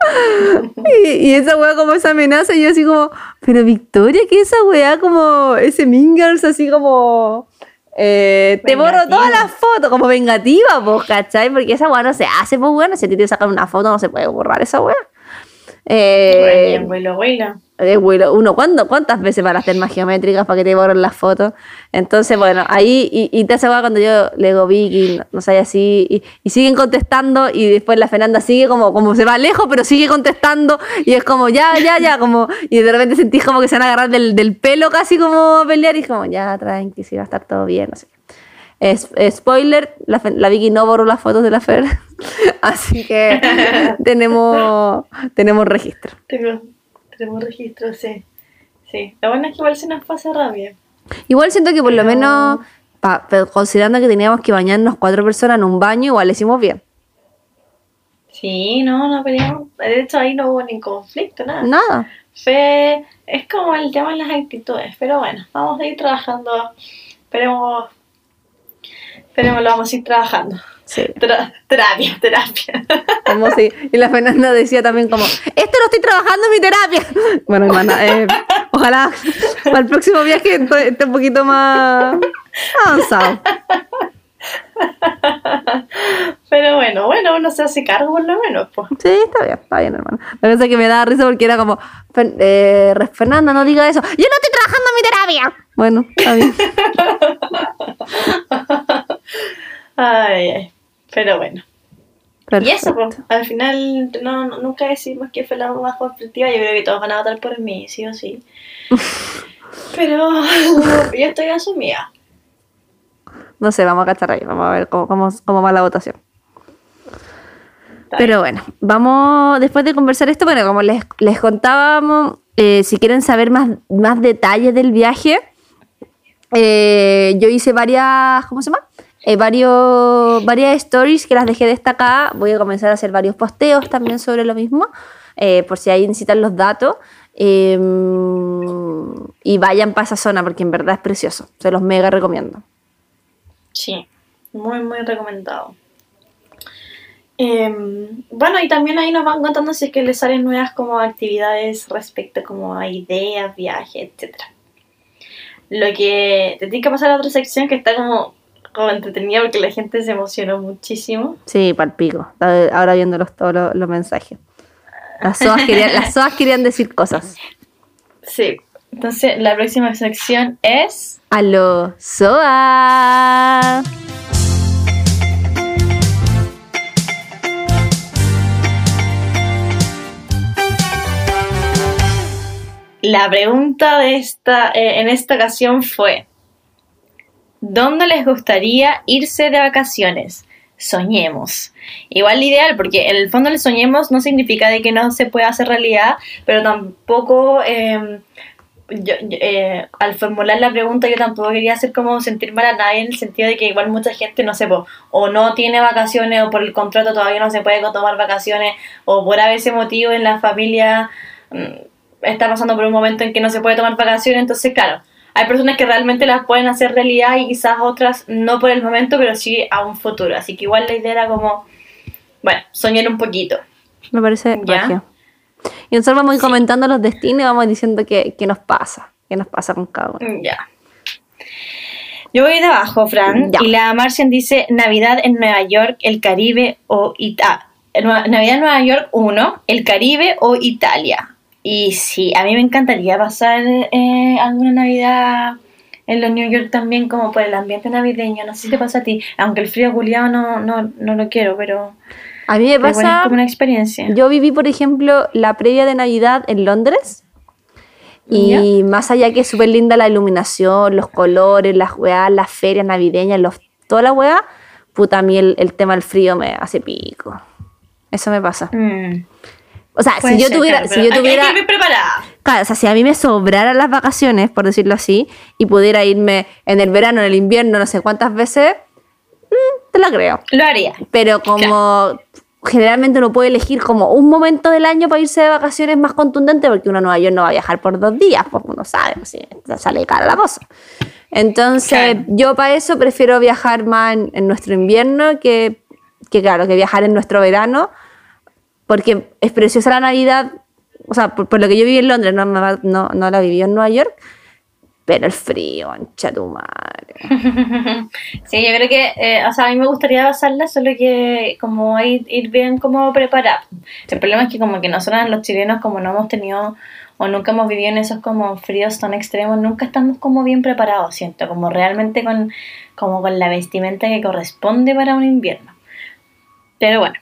Y, y esa weá como esa amenaza, y yo así como, pero Victoria, que esa weá como ese Mingers así como, eh, te borro todas las fotos, como vengativa, pues, ¿cachai? Porque esa weá no se hace, pues bueno, si a ti te sacan una foto no se puede borrar esa weá. Eh, abuela. eh, bueno, uno, ¿cuándo, ¿cuántas veces para hacer más geométricas para que te borren las fotos? Entonces, bueno, ahí, y, y te hace cuando yo le digo Vicky, no, no sé, así, y, y siguen contestando, y después la Fernanda sigue como, como se va lejos, pero sigue contestando, y es como, ya, ya, ya, como, y de repente sentís como que se van a agarrar del, del pelo casi como a pelear, y es como, ya, tranqui, sí va a estar todo bien, no sé. Es, spoiler, la, la Vicky no borró las fotos de la Fer, así que tenemos, tenemos registro. Tengo, tenemos registro, sí. Sí. Lo bueno es que igual se nos pasa rápido. Igual siento que por lo menos, pa- considerando que teníamos que bañarnos cuatro personas en un baño, igual le hicimos bien. Sí, no, no peleamos. De hecho, ahí no hubo ni conflicto, nada. Nada. Fue, es como el tema de las actitudes, pero bueno, vamos a ir trabajando. Esperemos, esperemos, lo vamos a ir trabajando. Sí. Tra- terapia, terapia. Como si, y la Fernanda decía también como, esto lo estoy trabajando en mi terapia. Bueno, hermana, eh, ojalá para el próximo viaje esté un poquito más avanzado. Pero bueno, bueno, uno se hace cargo por lo menos, pues. Sí, está bien, está bien, hermana. La cosa que me daba risa porque era como, "Fer- eh, Fernanda, no diga eso. Yo no estoy trabajando en mi terapia. Bueno, está bien. Ay, ay. Pero bueno. Y eso, pues, al final no, no- nunca decimos que fue la más conflictiva. Yo creo que todos van a votar por mí, sí o sí. Pero yo estoy asumida. No sé, vamos a cachar ahí, vamos a ver cómo, cómo, cómo va la votación. Pero bueno, vamos, después de conversar esto, bueno, como les, les contábamos, eh, si quieren saber más, más detalles del viaje, eh, yo hice varias, ¿cómo se llama? Eh, varios, varias stories que las dejé destacadas. Voy a comenzar a hacer varios posteos también sobre lo mismo, eh, por si ahí necesitan los datos. eh, y vayan para esa zona porque en verdad es precioso. Se los mega recomiendo. Sí, muy, muy recomendado. Em, bueno, y también ahí nos van contando si es que les salen nuevas como actividades respecto como a ideas, viajes, etcétera. Lo que te tiene que pasar a otra sección que está como, como entretenida porque la gente se emocionó muchísimo. Sí, palpico. Ahora viendo los, todos los, los mensajes. Las soas, querían, las soas querían decir cosas. Sí, entonces la próxima sección es... ¡Aló, soa! La pregunta de esta, eh, en esta ocasión fue, ¿dónde les gustaría irse de vacaciones? soñemos. Igual ideal, porque en el fondo el soñemos no significa de que no se pueda hacer realidad, pero tampoco... Eh, yo, eh, al formular la pregunta yo tampoco quería hacer como sentir mal a nadie en el sentido de que igual mucha gente no sé o no tiene vacaciones o por el contrato todavía no se puede tomar vacaciones o por ese motivo en la familia mm, está pasando por un momento en que no se puede tomar vacaciones entonces claro hay personas que realmente las pueden hacer realidad y quizás otras no por el momento pero sí a un futuro así que igual la idea era como bueno soñar un poquito me parece ¿Ya? Y nosotros vamos comentando los destinos y vamos diciendo qué, nos pasa, qué nos pasa con cada uno. Ya. Yo voy de abajo, Fran, y la Marcian dice Navidad en Nueva York, el Caribe o Italia. Navidad en Nueva York, uno, el Caribe o Italia. Y sí, a mí me encantaría pasar eh, alguna Navidad en los New York también, como por el ambiente navideño. No sé si te pasa a ti, aunque el frío culiado no, no, no lo quiero, pero. A mí me pasa. como una experiencia. Yo viví, por ejemplo, la previa de Navidad en Londres. Y más allá que es súper linda la iluminación, los colores, las weas, las ferias navideñas, los, toda la wea, puta, a mí el, tema del frío me hace pico. Eso me pasa. Mm. O sea, si yo tuviera. si yo tuviera hay que preparada. Claro, o sea, si a mí me sobraran las vacaciones, por decirlo así, y pudiera irme en el verano, en el invierno, no sé cuántas veces, mm, te la creo. Lo haría. Pero como generalmente uno puede elegir como un momento del año para irse de vacaciones más contundente, porque uno a Nueva York no va a viajar por dos días, pues uno sabe, pues, sale cara la cosa. Entonces, yo para eso prefiero viajar más en, nuestro invierno que, que, claro, que viajar en nuestro verano, porque es preciosa la Navidad, o sea, por, lo que yo viví en Londres, no, no, no la viví en Nueva York, pero el frío, ancha tu madre. sí, yo creo que, eh, o sea, a mí me gustaría pasarla, solo que como ir, ir bien como preparado. El problema es que como que nosotros los chilenos como no hemos tenido o nunca hemos vivido en esos como fríos tan extremos, nunca estamos como bien preparados, siento, como realmente con, como con la vestimenta que corresponde para un invierno. Pero bueno,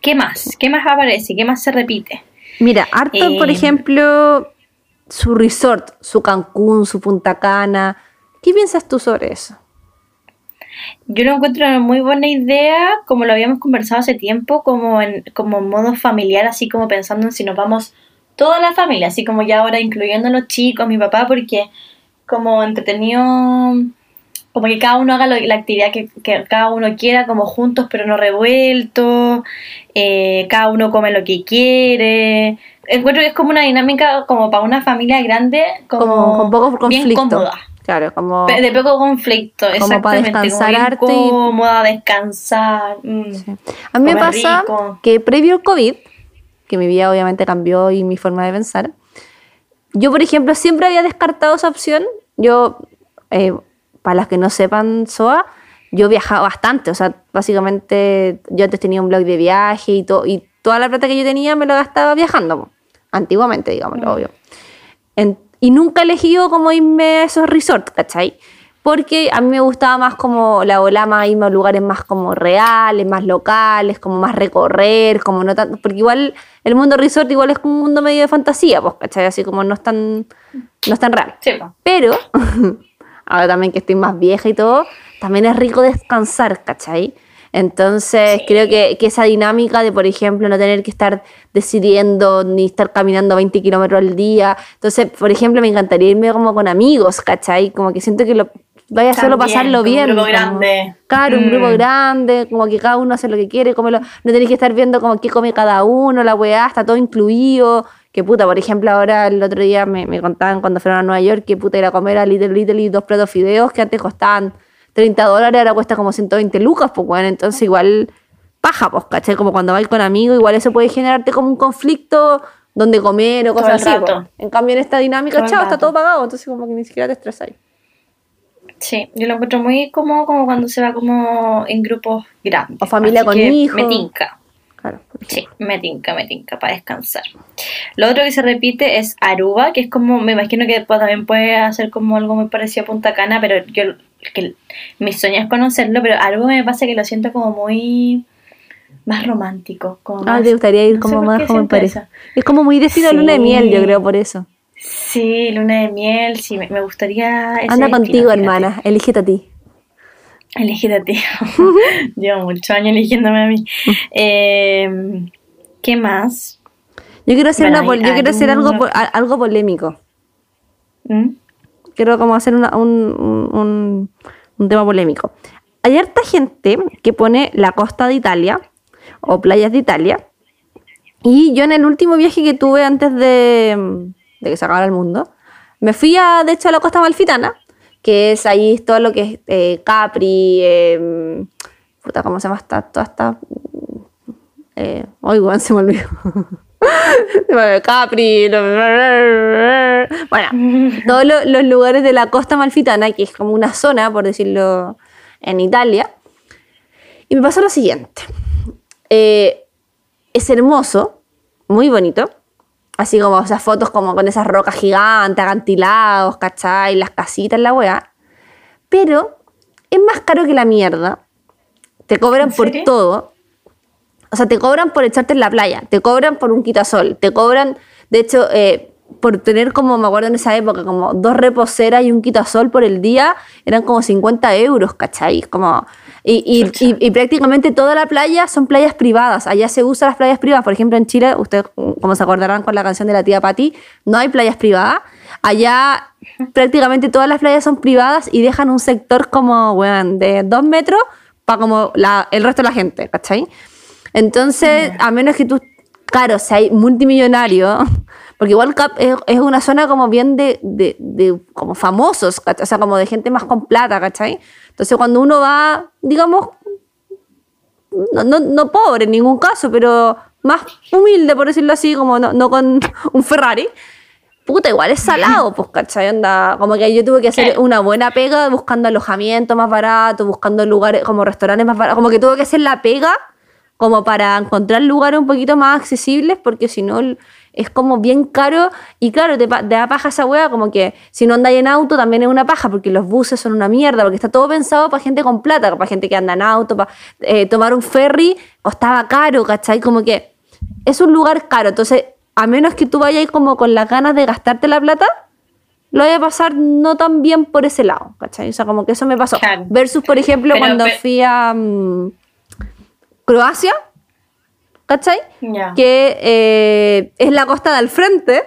¿qué más? ¿Qué más aparece? ¿Qué más se repite? Mira, harto, por eh, ejemplo, su resort, su Cancún, su Punta Cana. ¿Qué piensas tú sobre eso? Yo lo encuentro una muy buena idea, como lo habíamos conversado hace tiempo, como en como modo familiar, así como pensando en si nos vamos toda la familia, así como ya ahora incluyendo a los chicos, mi papá, porque como entretenido, como que cada uno haga la actividad que, cada uno quiera, como juntos pero no revueltos, eh, cada uno come lo que quiere, encuentro que es como una dinámica como para una familia grande, como, con poco conflicto. Bien cómoda. Claro, como de poco conflicto, como para descansar cómoda, descansar. Mm, a mí me pasa que previo al COVID, que mi vida obviamente cambió y mi forma de pensar, yo por ejemplo siempre había descartado esa opción. Yo, eh, para las que no sepan SOA, yo viajaba bastante, o sea, básicamente yo antes tenía un blog de viaje y, todo y toda la plata que yo tenía me lo gastaba viajando antiguamente, digamos, mm. obvio. y nunca he elegido como irme a esos resorts, ¿cachai? Porque a mí me gustaba más como la volama irme a lugares más como reales, más locales, como más recorrer, como no tanto, porque igual el mundo resort igual es como un mundo medio de fantasía, pues, ¿cachai? Así como no es tan, no es tan real. Pero, ahora también que estoy más vieja y todo, también es rico descansar, ¿cachai? Entonces, creo que, esa dinámica de, por ejemplo, no tener que estar decidiendo ni estar caminando 20 kilómetros al día. Entonces, por ejemplo, me encantaría irme como con amigos, ¿cachai? Como que siento que lo, vaya solo pasarlo bien. Un grupo grande. Claro, un grupo mm. grande, como que cada uno hace lo que quiere, come no tenéis que estar viendo como qué come cada uno, la weá, está todo incluido. Que puta, por ejemplo, ahora el otro día me, me contaban cuando fueron a Nueva York que puta ir a comer a Little Little y dos platos fideos que antes costaban 30 dólares, ahora cuesta como 120 lucas, pues bueno, entonces igual paja, pues, ¿cachai? Como cuando vais con amigos, igual eso puede generarte como un conflicto donde comer o cosas así. Pues. En cambio, en esta dinámica, chao, está todo pagado, entonces como que ni siquiera te estresáis. Sí, yo lo encuentro muy cómodo como cuando se va como en grupos grandes. O familia con hijos. Me tinca. Claro, sí, me tinca, me tinca para descansar. Lo otro que se repite es Aruba, que es como, me imagino que también puede hacer como algo muy parecido a Punta Cana, pero yo que mi sueño es conocerlo, pero algo me pasa que lo siento como muy más romántico. Como ah, te gustaría ir como más como parece. Es como muy destino a luna de miel, yo creo, por eso. Sí, luna de miel, sí, me, gustaría... Anda contigo, hermana, elígete a ti. Elegir a ti. Llevo muchos años eligiéndome a mí. Eh, ¿Qué más? Yo quiero hacer, Bueno, una yo quiero hacer algo, algo polémico. ¿Mm? Quiero como hacer una- un, un- un- un tema polémico. Hay harta gente que pone la costa de Italia o playas de Italia. Y yo en el último viaje que tuve antes de, de que se acabara el mundo, me fui a, de hecho, a la costa malfitana, que es ahí todo lo que es eh, Capri, eh, puta, ¿cómo se llama? esta- toda esta... Eh, Ay, weón, se me olvidó. Se me olvidó. Capri. lo- Bueno, todos lo- los lugares de la costa malfitana, que es como una zona, por decirlo, en Italia. Y me pasó lo siguiente. Eh, es hermoso, muy bonito. Así como esas fotos como con esas rocas gigantes, acantilados, ¿cachai? Las casitas, la weá. Pero es más caro que la mierda. Te cobran ¿En por todo. O sea, te cobran por echarte en la playa, te cobran por un quitasol, te cobran, de hecho, eh, por tener como, me acuerdo en esa época, como dos reposeras y un quitasol por el día, eran como 50 euros, ¿cachai? Como, y, y- y- y prácticamente toda la playa son playas privadas. Allá se usan las playas privadas. Por ejemplo, en Chile, ustedes, como se acordarán con la canción de la tía Patti, no hay playas privadas. Allá prácticamente todas las playas son privadas y dejan un sector como, weón, de dos metros para como la- el resto de la gente, ¿cachai? Entonces, a menos que tú, claro, seas multimillonario, porque igual Cap es, es una zona como bien de, de, de como famosos, ¿cachai? o sea, como de gente más con plata, ¿cachai? Entonces, cuando uno va, digamos, no, no, no pobre en ningún caso, pero más humilde, por decirlo así, como no, no con un Ferrari, puta, igual es salado, pues, ¿cachai? Onda, como que yo tuve que hacer una buena pega buscando alojamiento más barato, buscando lugares, como restaurantes más baratos, como que tuve que hacer la pega como para encontrar lugares un poquito más accesibles, porque si no es como bien caro y claro, te, te da paja esa wea, como que si no andáis en auto también es una paja, porque los buses son una mierda, porque está todo pensado para gente con plata, para gente que anda en auto, para tomar un ferry costaba caro, ¿cachai? Como que es un lugar caro, entonces a menos que tú vayas como con las ganas de gastarte la plata, lo voy a pasar no tan bien por ese lado, ¿cachai? O sea, como que eso me pasó. Claro. Versus, por ejemplo, Pero- cuando pero- fui a mm, Croacia, ¿cachai? Ya. Que eh, es la costa del frente,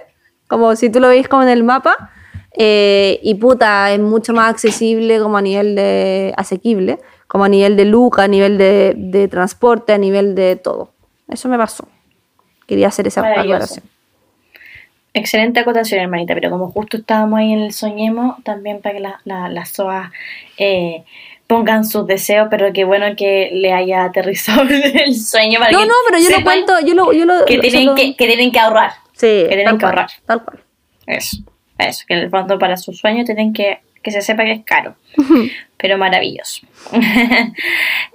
como si tú lo veis como en el mapa, eh, y puta, es mucho más accesible como a nivel de asequible, como a nivel de luca, a nivel de, de transporte, a nivel de todo. Eso me pasó. Quería hacer esa aclaración. Excelente acotación, hermanita, pero como justo estábamos ahí en el soñemo, también para que la- la- las SOAS eh, pongan sus deseos, pero qué bueno que le haya aterrizado el sueño para No, que no, pero yo lo cuento, yo lo... Yo lo que tienen que, que tienen que ahorrar. Sí, que tienen tal que cual, ahorrar. Tal cual. Eso, eso, que en el fondo para su sueño tienen que, que se sepa que es caro, pero maravilloso.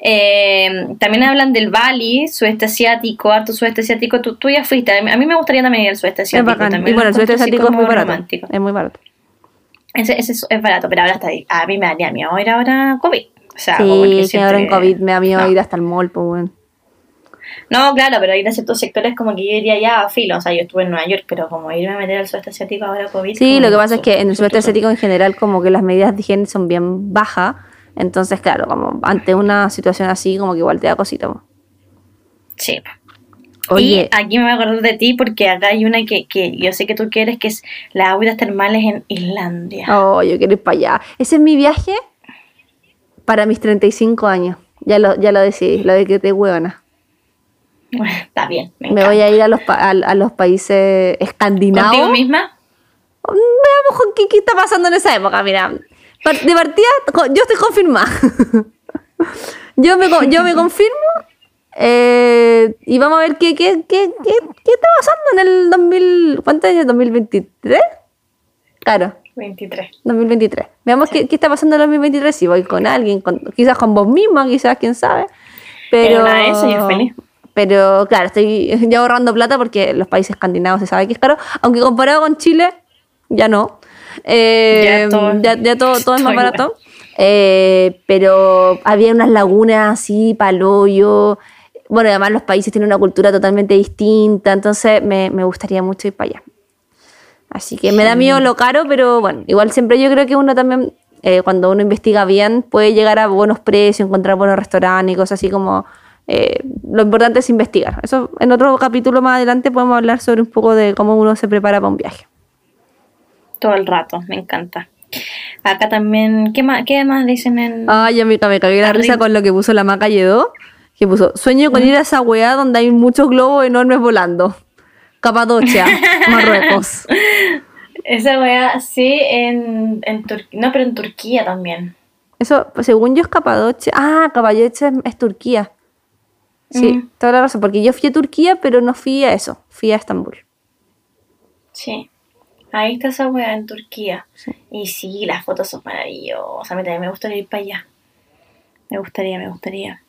Eh, también hablan del Bali, sudeste asiático, harto sudeste asiático. Tú, tú ya fuiste, a mí, me gustaría también ir al sudeste Es asiático. bacán. también Y bueno, el sudeste asiático es muy barato. romántico. Es muy barato. Ese, ese es, es barato, pero ahora está ahí. A mí me daría miedo ir ahora COVID. O sea, Sí, que ahora en COVID me da miedo no. ir hasta el mall, pues, bueno. No, claro, pero ir a ciertos sectores como que yo iría ya a filo. O sea, yo estuve en Nueva York, pero como irme a meter al sudeste asiático ahora COVID. Sí, lo que pasa es que en el su- sudeste su- asiático en general como que las medidas de higiene son bien bajas, entonces claro, como ante una situación así como que igual te da cosita. po. Sí. Oye, Y aquí me voy a acordar de ti porque acá hay una que, que yo sé que tú quieres, que es las aguas termales en Islandia. oh, yo quiero ir para allá. Ese es mi viaje para mis 35 años. Ya lo, ya lo decidí, lo decreté huevona. Está bien. Me, Me voy a ir a los, pa- a, a los países escandinavos. ¿Contigo misma? Veamos con qué, qué está pasando en esa época, mira. De partida, yo estoy confirmada. yo, me, yo me confirmo eh, y vamos a ver qué, qué, qué, qué, qué está pasando en el 2000... ¿Cuánto es? ¿2023? Claro, 23. 2023. Veamos qué, qué está pasando en el 2023. Si voy con alguien, con- quizás con vos misma, quizás, quién sabe. Pero, de yo feliz. Pero claro, estoy ya ahorrando plata porque los países escandinavos se sabe que es caro. Aunque comparado con Chile, ya no. Eh, Ya todo- ya, ya todo, todo es más barato. Eh, pero había unas lagunas así, paloyo. Bueno, además los países tienen una cultura totalmente distinta. Entonces me, me gustaría mucho ir para allá. Así que me da miedo lo caro, pero bueno, igual siempre yo creo que uno también eh, cuando uno investiga bien, puede llegar a buenos precios, encontrar buenos restaurantes y cosas así como... eh, lo importante es investigar. Eso en otro capítulo más adelante podemos hablar sobre un poco de cómo uno se prepara para un viaje. Todo el rato, me encanta. Acá también, ¿qué más, qué más dicen en...? Ay, amiga, me cagué la risa con lo que puso la Maca Lledó, que puso, sueño con ir a esa weá donde hay muchos globos enormes volando. Capadocia, Marruecos. Esa weá, sí, en, en Turquía, no, pero en Turquía también. Eso, según yo, es Capadocia. Ah, Capadocia es, es Turquía. Sí, Mm. toda la razón, porque yo fui a Turquía, pero no fui a eso, fui a Estambul. Sí. Ahí está esa weá en Turquía. Sí. Y sí, las fotos son maravillosas. A mí también me gustaría ir para allá. Me gustaría, me gustaría.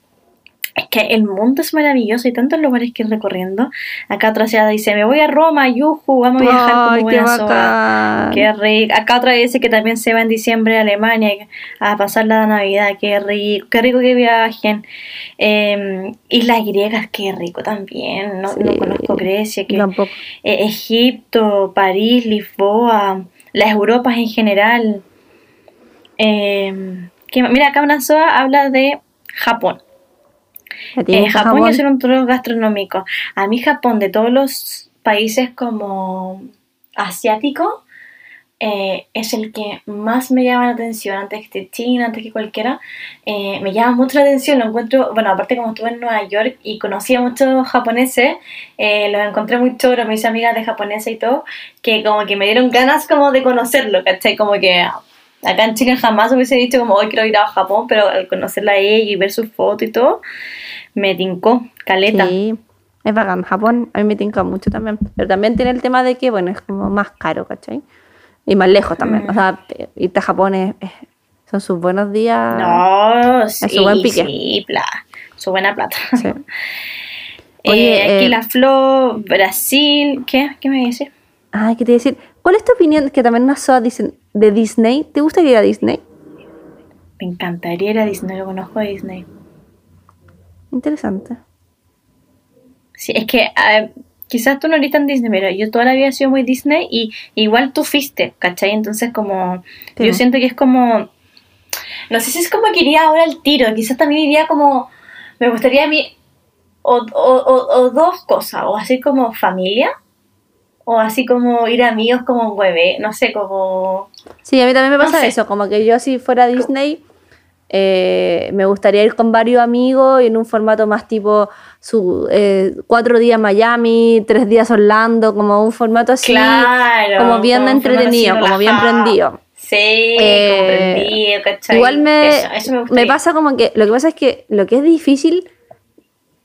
Es que el mundo es maravilloso. Hay tantos lugares que ir recorriendo. Acá otra ciudad dice, me voy a Roma, yuju, vamos a viajar como qué buena soga. bacán. Qué rico. Acá otra dice que también se va en diciembre a Alemania a pasar la Navidad. Qué rico. Qué rico que viajen. Eh, Islas griegas, qué rico también. No, conozco Grecia. Que, eh, Egipto, París, Lisboa, las Europas en general. Eh, ¿qué más? mira, acá una soa habla de Japón. ¿A ti Eh, Japón, Japón? y hacer un tour gastronómico. A mí Japón, de todos los países como asiáticos, eh, es el que más me llama la atención, antes que China, antes que cualquiera. Eh, me llama mucho la atención, lo encuentro, bueno, aparte como estuve en Nueva York y conocí a muchos japoneses, eh, los encontré muy choros, me hice amigas de japonesa y todo, que como que me dieron ganas como de conocerlo, ¿cachai? Como que acá en Chile jamás hubiese dicho como hoy quiero ir a Japón, pero al conocerla a ella y ver sus fotos y todo, me tincó, caleta. Sí, es bacán. Japón a mí me tinca mucho también. Pero también tiene el tema de que, bueno, es como más caro, ¿cachai? Y más lejos también. Mm. O sea, irte a Japón es, es- son sus buenos días. No, sí, su buen pique. sí, pla, su buena plata. Sí. Eh, Oye, aquí eh, la Flo, Brasil, ¿qué? ¿Qué me decir? Ay, ¿qué te decir? ¿Cuál es tu opinión? Que también unas SOA dicen de Disney. ¿Te gusta ir a Disney? Me encantaría ir a Disney, lo conozco a Disney. Interesante. Sí, es que quizás tú no eres tan Disney, pero yo toda la vida he sido muy Disney y igual tú fuiste, ¿cachai? Entonces como, Sí. yo siento que es como, no sé si es como que iría ahora al tiro, quizás también iría como, me gustaría a mí, o, o, o- o dos cosas, o así como familia, o así como ir a amigos como un bebé, no sé, como... Sí, a mí también me No pasa sé. eso. Como que yo si fuera Disney, eh, me gustaría ir con varios amigos y en un formato más tipo su, eh, cuatro días Miami, tres días Orlando, como un formato así. claro. como bien entretenido, como bien prendido. Sí, Eh, como prendido, ¿cachai? Igual me, Eso, eso me, me pasa como que lo que pasa es que lo que es difícil,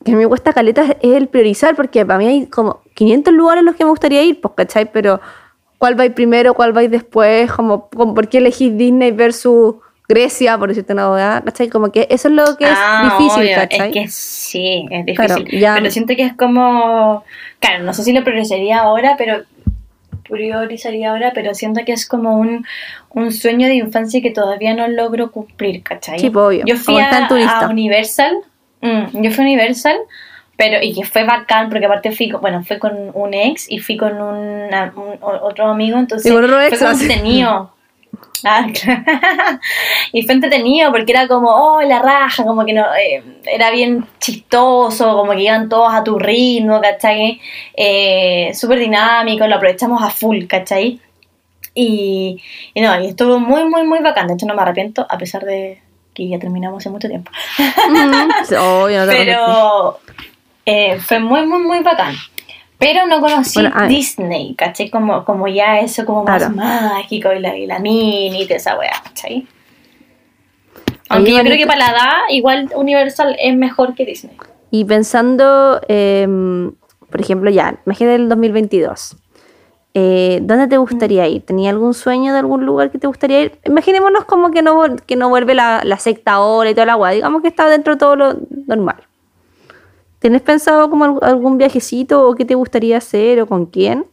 que me cuesta caleta, es el priorizar, porque para mí hay como 500 lugares en los que me gustaría ir, pues, ¿cachai? Pero ¿cuál va a ir primero, cuál va a ir después? Como, como, ¿Por qué elegís Disney versus Grecia, por decirte una boda? ¿Cachai? Como que eso es lo que es Ah, difícil, obvio, ¿cachai? Es que sí, es Claro, difícil. ya- Pero siento que es como. Claro, no sé si lo priorizaría ahora, pero. Priorizaría ahora, pero siento que es como un, un sueño de infancia que todavía no logro cumplir, ¿cachai? Sí, pues, obvio, Yo fui a, a Universal, mm, yo fui a Universal, pero y que fue bacán, porque aparte fui, con- bueno, fui con un ex y fui con una- un, otro amigo, entonces Y otro ex, fue como entretenido. Ah, claro. y fue entretenido porque era como, oh, la raja, como que no, eh, era bien chistoso, como que iban todos a tu ritmo, ¿cachai? Eh, Súper dinámico, lo aprovechamos a full, ¿cachai? Y, y no, y estuvo muy, muy, muy bacán. De hecho, no me arrepiento, a pesar de que ya terminamos hace mucho tiempo. No. Pero eh, fue muy, muy, muy bacán. Pero no conocí Bueno, Disney, ¿cachai? Como, como ya eso como más Claro. mágico y la, y la mini y toda esa weá, ¿cachai? Aunque yo creo que para la edad, igual Universal es mejor que Disney. Y pensando, em, por ejemplo, ya, imagínate el 2022. Eh, ¿Dónde te gustaría ir? ¿Tenía algún sueño de algún lugar que te gustaría ir? Imaginémonos como que no, que no vuelve la, la secta ahora y toda la agua. Digamos que está dentro de todo lo normal. ¿Tienes pensado como al- algún viajecito o qué te gustaría hacer o con quién?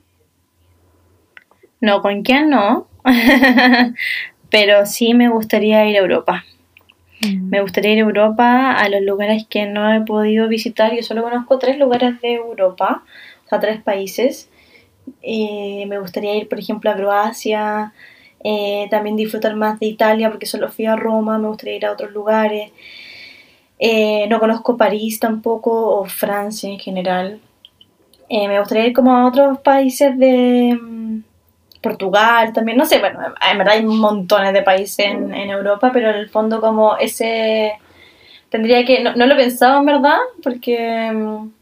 No, con quién no. Pero sí me gustaría ir a Europa. Me gustaría ir a Europa, a los lugares que no he podido visitar. Yo solo conozco tres lugares de Europa, o sea, tres países. Eh, me gustaría ir, por ejemplo, a Croacia, Eh, también disfrutar más de Italia porque solo fui a Roma, me gustaría ir a otros lugares. Eh, no conozco París tampoco o Francia en general. Me gustaría ir como a otros países de mm, Portugal también, no sé, bueno, en verdad hay montones de países en, Europa, pero en el fondo como ese... Tendría que... No, lo he en verdad, porque... mm,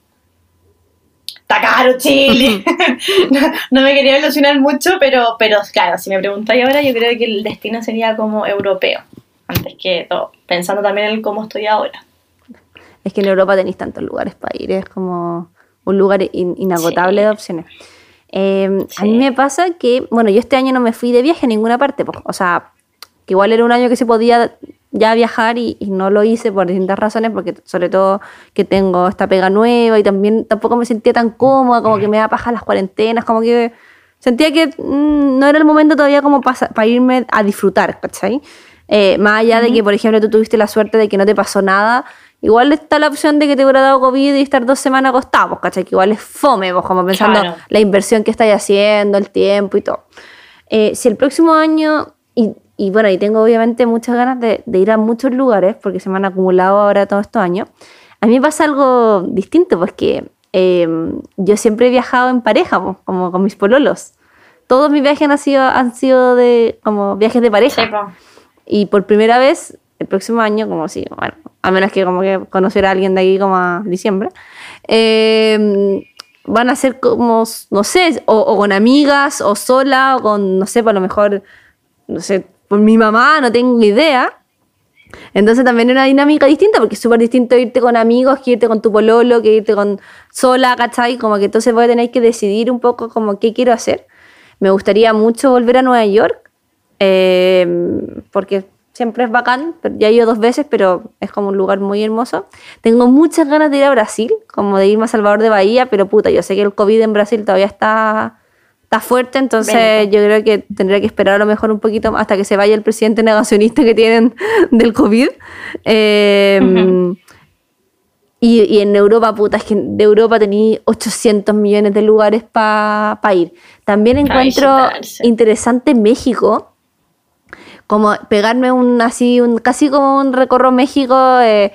Está caro Chile. no, no me quería ilusionar mucho, pero, pero claro, si me preguntáis ahora, yo creo que el destino sería como europeo, antes que todo, pensando también en cómo estoy ahora. Es que en Europa tenéis tantos lugares para ir, es como un lugar in- inagotable Sí. de opciones. Eh, A mí me pasa que, bueno, yo este año no me fui de viaje a ninguna parte, po. o sea, que igual era un año que se podía ya viajar y, y no lo hice por distintas razones, porque sobre todo que tengo esta pega nueva y también tampoco me sentía tan cómoda, como que me da paja las cuarentenas, como que sentía que mm, no era el momento todavía como para irme a disfrutar, ¿cachai? Eh, más allá de que, por ejemplo, tú tuviste la suerte de que no te pasó nada, igual está la opción de que te hubiera dado COVID y estar dos semanas acostado, pues, ¿cachai? Que igual es fome, pues, como pensando Claro. la inversión que estáis haciendo, el tiempo y todo. Eh, si el próximo año, y, y bueno, y tengo obviamente muchas ganas de, de ir a muchos lugares, porque se me han acumulado ahora todos estos años, a mí me pasa algo distinto, pues que eh, yo siempre he viajado en pareja, pues, como con mis pololos. Todos mis viajes han sido, han sido de, como viajes de pareja. Sí. Y por primera vez, el próximo año, como si, bueno, a menos que como que conocer a alguien de aquí como a diciembre, eh, van a ser como, no sé, o, o con amigas, o sola, o con, no sé, por lo mejor, no sé, por mi mamá, no tengo idea. Entonces también es una dinámica distinta, porque es súper distinto irte con amigos que irte con tu pololo, que irte con sola, ¿cachai? Como que entonces voy a tener que decidir un poco como qué quiero hacer. Me gustaría mucho volver a Nueva York, eh, porque siempre es bacán, ya he ido dos veces, pero es como un lugar muy hermoso. Tengo muchas ganas de ir a Brasil, como de irme a Salvador de Bahía, pero puta, yo sé que el COVID en Brasil todavía está, está fuerte, entonces yo creo que tendría que esperar a lo mejor un poquito hasta que se vaya el presidente negacionista que tienen del COVID. Eh, Ujú. y, y en Europa, puta, es que de Europa tenía 800 millones de lugares para ir. También encuentro interesante México, como pegarme un así, un, casi como un recorro México, eh,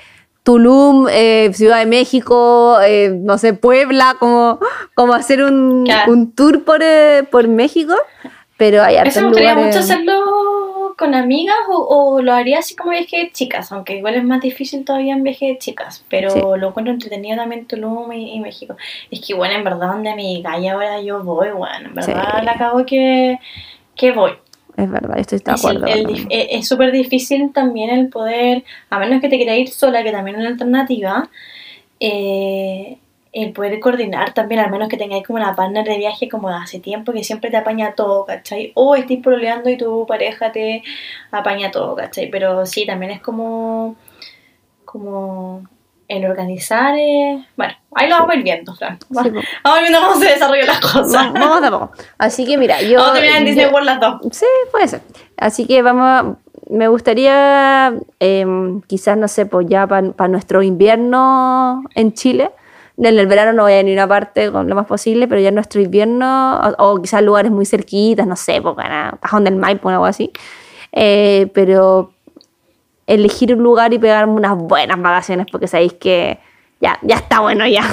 Tulum, eh, Ciudad de México, eh, no sé, Puebla, como, como hacer un, Claro. un tour por, eh, por México. Pero hay Eso me gustaría lugares- mucho hacerlo con amigas o, o lo haría así como viaje de chicas, aunque igual es más difícil todavía en viaje de chicas, pero Sí. lo encuentro entretenido también Tulum y, y México. Es que bueno, en verdad donde mi galla ahora yo voy, bueno, en verdad Sí. la acabo que, que voy. Es verdad, estoy de acuerdo. el mismo. eh, es súper difícil también el poder, a menos que te quieras ir sola, que también es una alternativa, eh, el poder coordinar también, al menos que tengáis como una partner de viaje como de hace tiempo que siempre te apaña todo, ¿cachai? O estés pololeando y tu pareja te apaña todo, ¿cachai? Pero sí, también es como, como el organizar, eh, bueno, ahí lo vamos a ir viendo, Fran. Va- Sí, po. Vamos viendo cómo se desarrollan las cosas. Vamos, vamos a poco. Así que mira, yo. Vamos a terminar en Disney yo- World las dos. Sí, puede ser. Así que vamos a- me gustaría, em, quizás, no sé, pues ya para nuestro invierno en Chile. En el verano no voy a ir a una parte con lo más posible, pero ya en nuestro invierno, o, o quizás lugares muy cerquitas, no sé, pues gana Cajón del Maipo o algo así. Eh, pero elegir un lugar y pegarme unas buenas vacaciones, porque sabéis que ya, ya está bueno ya.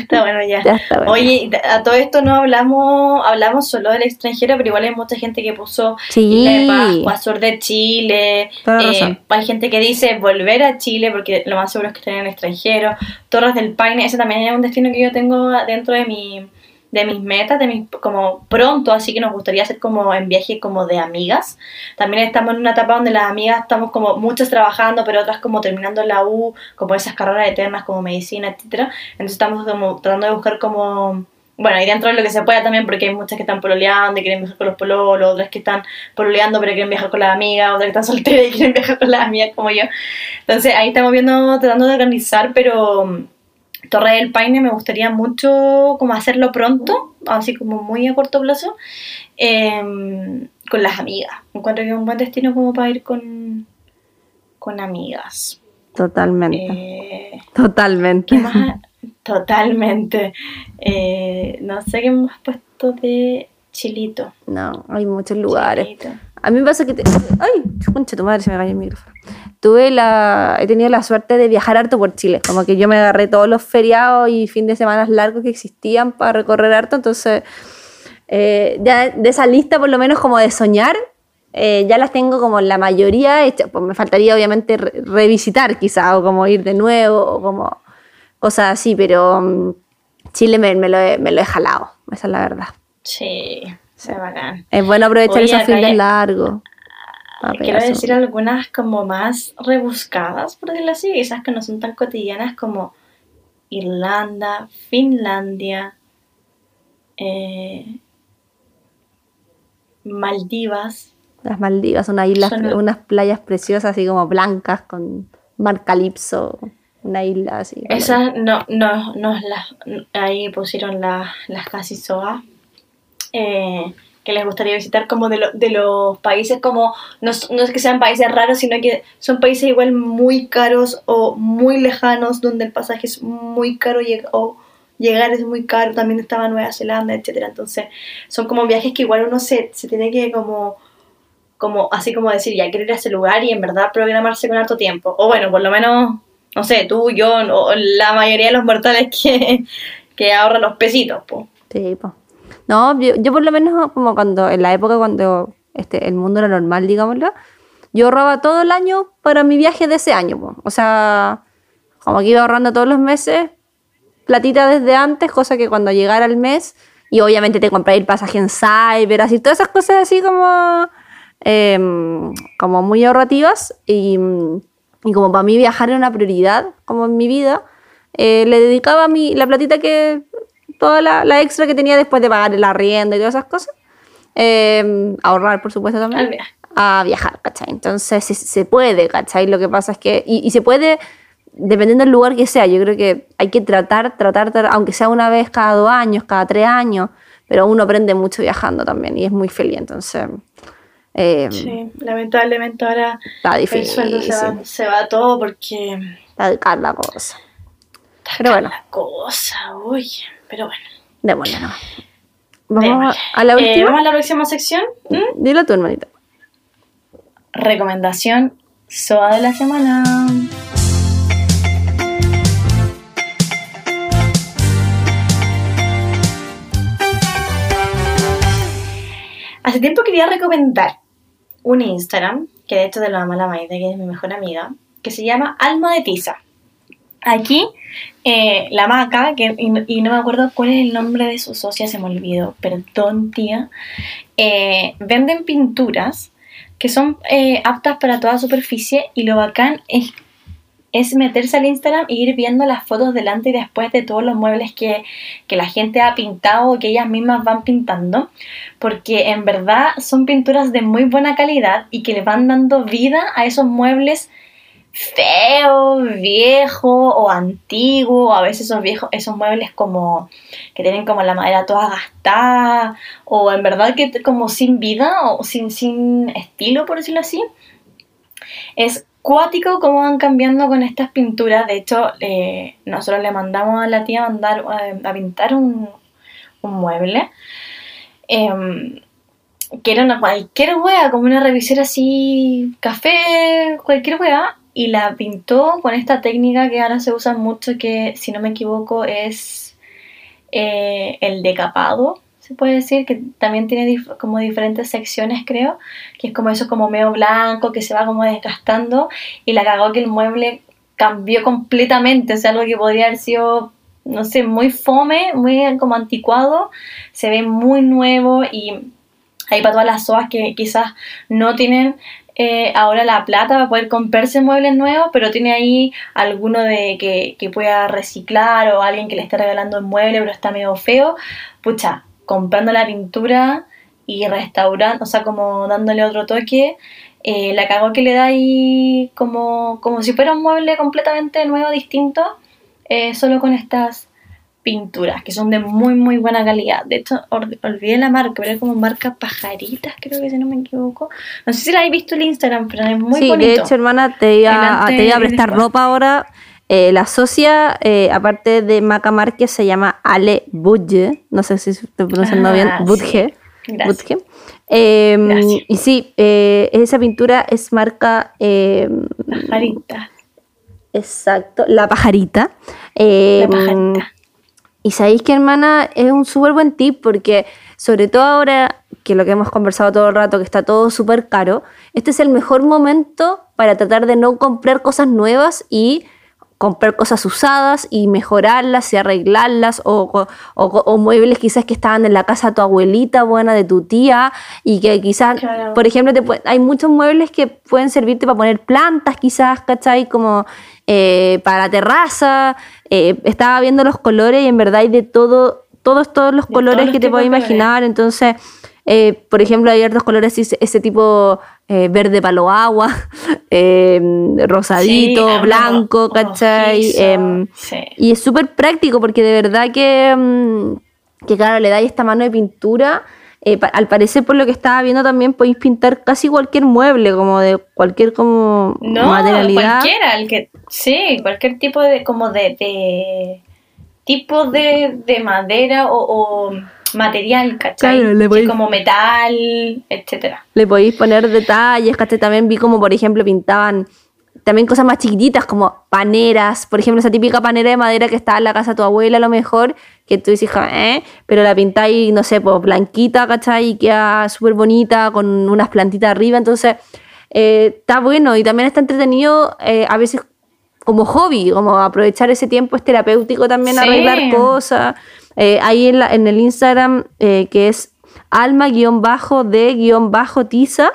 Está bueno ya. Ya está bueno. Oye, a todo esto no hablamos, hablamos solo del extranjero, pero igual hay mucha gente que puso Sí. De Pascua, sur de Chile. Eh, hay gente que dice volver a Chile porque lo más seguro es que estén en el extranjero. Torres del Paine, ese también es un destino que yo tengo dentro de mi de mis metas, de mis, como pronto, así que nos gustaría hacer como en viaje como de amigas. También estamos en una etapa donde las amigas estamos como muchas trabajando, pero otras como terminando la U, como esas carreras eternas como medicina, etcétera. Entonces estamos como tratando de buscar como bueno, y dentro de lo que se pueda también, porque hay muchas que están pololeando y quieren viajar con los pololos, otras que están pololeando pero quieren viajar con las amigas, otras que están solteras y quieren viajar con las amigas como yo. Entonces ahí estamos viendo, tratando de organizar, pero Torre del Paine me gustaría mucho como hacerlo pronto, así como muy a corto plazo, em, con las amigas. Encuentro que es un buen destino como para ir con, con amigas. Totalmente. Eh, Totalmente. Totalmente. Eh, no sé qué hemos puesto de Chilito. No, hay muchos lugares. Chilito. A mí me pasa que... te- ¡Ay! Concha, tu madre, se me cayó el micrófono. Tuve la... He tenido la suerte de viajar harto por Chile. Como que yo me agarré todos los feriados y fin de semana largos que existían para recorrer harto. Entonces, eh, ya de esa lista, por lo menos como de soñar, eh, ya las tengo como la mayoría hechas. Pues me faltaría obviamente re- revisitar quizá, o como ir de nuevo, o como cosas así. Pero mm, Chile me, me lo he, me lo he jalado. Esa es la verdad. Sí, se bacán. Es bueno aprovechar Oye, esos fines largos. Quiero decir algunas como más rebuscadas, por decirlo así, esas que no son tan cotidianas como Irlanda, Finlandia, eh, Maldivas. Las Maldivas, unas islas, Son- unas playas preciosas así como blancas con mar calipso, una isla así. como- Esas no, no, no las, ahí pusieron la- las casi soas eh, que les gustaría visitar como de, lo- de los países como, no, no es que sean países raros, sino que son países igual muy caros o muy lejanos donde el pasaje es muy caro o llegar es muy caro, también estaba Nueva Zelanda, etcétera Entonces son como viajes que igual uno se, se tiene que como como así como decir, ya quiero ir a ese lugar y en verdad programarse con harto tiempo. O bueno, por lo menos, no sé, tú, yo, o la mayoría de los mortales que, que ahorran los pesitos, pues. Sí, po. No, yo, yo por lo menos como cuando, en la época cuando este, el mundo era normal, digámoslo, yo ahorraba todo el año para mi viaje de ese año, po. O sea, como que iba ahorrando todos los meses, platita desde antes, cosa que cuando llegara el mes, y obviamente te compré el pasaje en Cyber, así, todas esas cosas así como, em, como muy ahorrativas, y, y como para mí viajar era una prioridad, como en mi vida, eh, le dedicaba mi, la platita que, toda la, la extra que tenía después de pagar el arriendo y todas esas cosas, eh, ahorrar por supuesto también, viaje. a viajar, ¿cachai? Entonces se, se puede, ¿cachai? Lo que pasa es que, y, y se puede, dependiendo del lugar que sea, yo creo que hay que tratar, tratar, tratar, aunque sea una vez cada dos años, cada tres años, pero uno aprende mucho viajando también y es muy feliz, entonces... eh, Sí, lamentablemente ahora Está el sueldo se va, difícil. se va todo porque Está cara la cosa. está Pero bueno. la cosa, uy, pero bueno. Démosle, ¿no? Vamos a la Eh, última. Vamos a la próxima sección. ¿Mm? Dilo tú, hermanita. Recomendación SOA de la semana. Hace tiempo quería recomendar un Instagram, que de hecho de la mala Maite, que es mi mejor amiga, que se llama Alma de Tiza. Aquí, eh, la maca, que, y, no me acuerdo cuál es el nombre de su socia, se me olvidó, perdón tía, eh, venden pinturas que son eh, aptas para toda superficie y lo bacán es, es meterse al Instagram e ir viendo las fotos delante y después de todos los muebles que, que la gente ha pintado o que ellas mismas van pintando, porque en verdad son pinturas de muy buena calidad y que le van dando vida a esos muebles feos, viejos o antiguos, o a veces esos viejos, esos muebles como que tienen como la madera toda gastada, o en verdad que como sin vida o sin, sin estilo, por decirlo así. Es cuático cómo van cambiando con estas pinturas. De hecho, eh, nosotros le mandamos a la tía a, mandar, eh, a pintar un, mueble. em, que era una cualquier wea, como una revisera así, café, cualquier wea, y la pintó con esta técnica que ahora se usa mucho, que si no me equivoco es eh, el decapado, se puede decir, que también tiene como diferentes secciones, creo, que es como eso como medio blanco, que se va como desgastando, y la cagó que el mueble cambió completamente, o sea, algo que podría haber sido, no sé, muy fome, muy como anticuado, se ve muy nuevo y hay para todas las SOAS que quizás no tienen eh, ahora la plata para poder comprarse muebles nuevos, pero tiene ahí alguno de que, que pueda reciclar o alguien que le esté regalando el mueble pero está medio feo, pucha, comprando la pintura y restaurando, o sea, como dándole otro toque, eh, la cagó que le da ahí como, como si fuera un mueble completamente nuevo, distinto, eh, solo con estas pinturas que son de muy muy buena calidad. De hecho, olvidé la marca, pero es como marca Pajaritas, creo que si no me equivoco. No sé si la habéis visto en Instagram, pero es muy sí, bonito. de hecho, hermana, te iba, Delante te iba a prestar después. ropa ahora. Eh, la socia, eh, aparte de Maca Márquez, se llama Ale Budge. No sé si estoy pronunciando Ah, bien. sí. Budge. Eh, Gracias. y sí, eh, esa pintura es marca... eh, Pajarita. exacto, La Pajarita. Eh, La pajarita. Y sabéis que, hermana, es un súper buen tip porque, sobre todo ahora que lo que hemos conversado todo el rato, que está todo súper caro, este es el mejor momento para tratar de no comprar cosas nuevas y comprar cosas usadas y mejorarlas y arreglarlas o, o- o- o muebles quizás que estaban en la casa de tu abuelita buena, de tu tía y que quizás, Claro. por ejemplo, te hay muchos muebles que pueden servirte para poner plantas quizás, ¿cachai? Como eh, para terraza. Eh, estaba viendo los colores y en verdad hay de todo, todos, todos los De colores todos los que te colores. imaginar. Entonces, eh, por ejemplo, hay otros colores, ese, tipo verde palo agua, eh, rosadito, Sí, blanco, ¿cachai? Em, sí. y es súper práctico porque de verdad que, mm, que claro, le dais esta mano de pintura. Eh, pa- al parecer, por lo que estaba viendo, también podéis pintar casi cualquier mueble, como de cualquier como No, materialidad. cualquiera, el que, sí, cualquier tipo de, como de, de tipo de, de madera o, o material, ¿cachai? Claro, le Sí, podéis- como metal, etcétera. Le podéis poner detalles, ¿cachai? También vi como, por ejemplo, pintaban también cosas más chiquititas, como paneras, por ejemplo, esa típica panera de madera que estaba en la casa de tu abuela a lo mejor, que tú dices, ¿eh? Pero la pintáis, no sé, pues blanquita, ¿cachai? Y queda súper bonita, con unas plantitas arriba, entonces eh, está bueno y también está entretenido eh, a veces como hobby, como aprovechar ese tiempo es terapéutico también, Sí. arreglar cosas. Eh, ahí en, la- en el Instagram, eh, que es alma-de-tiza,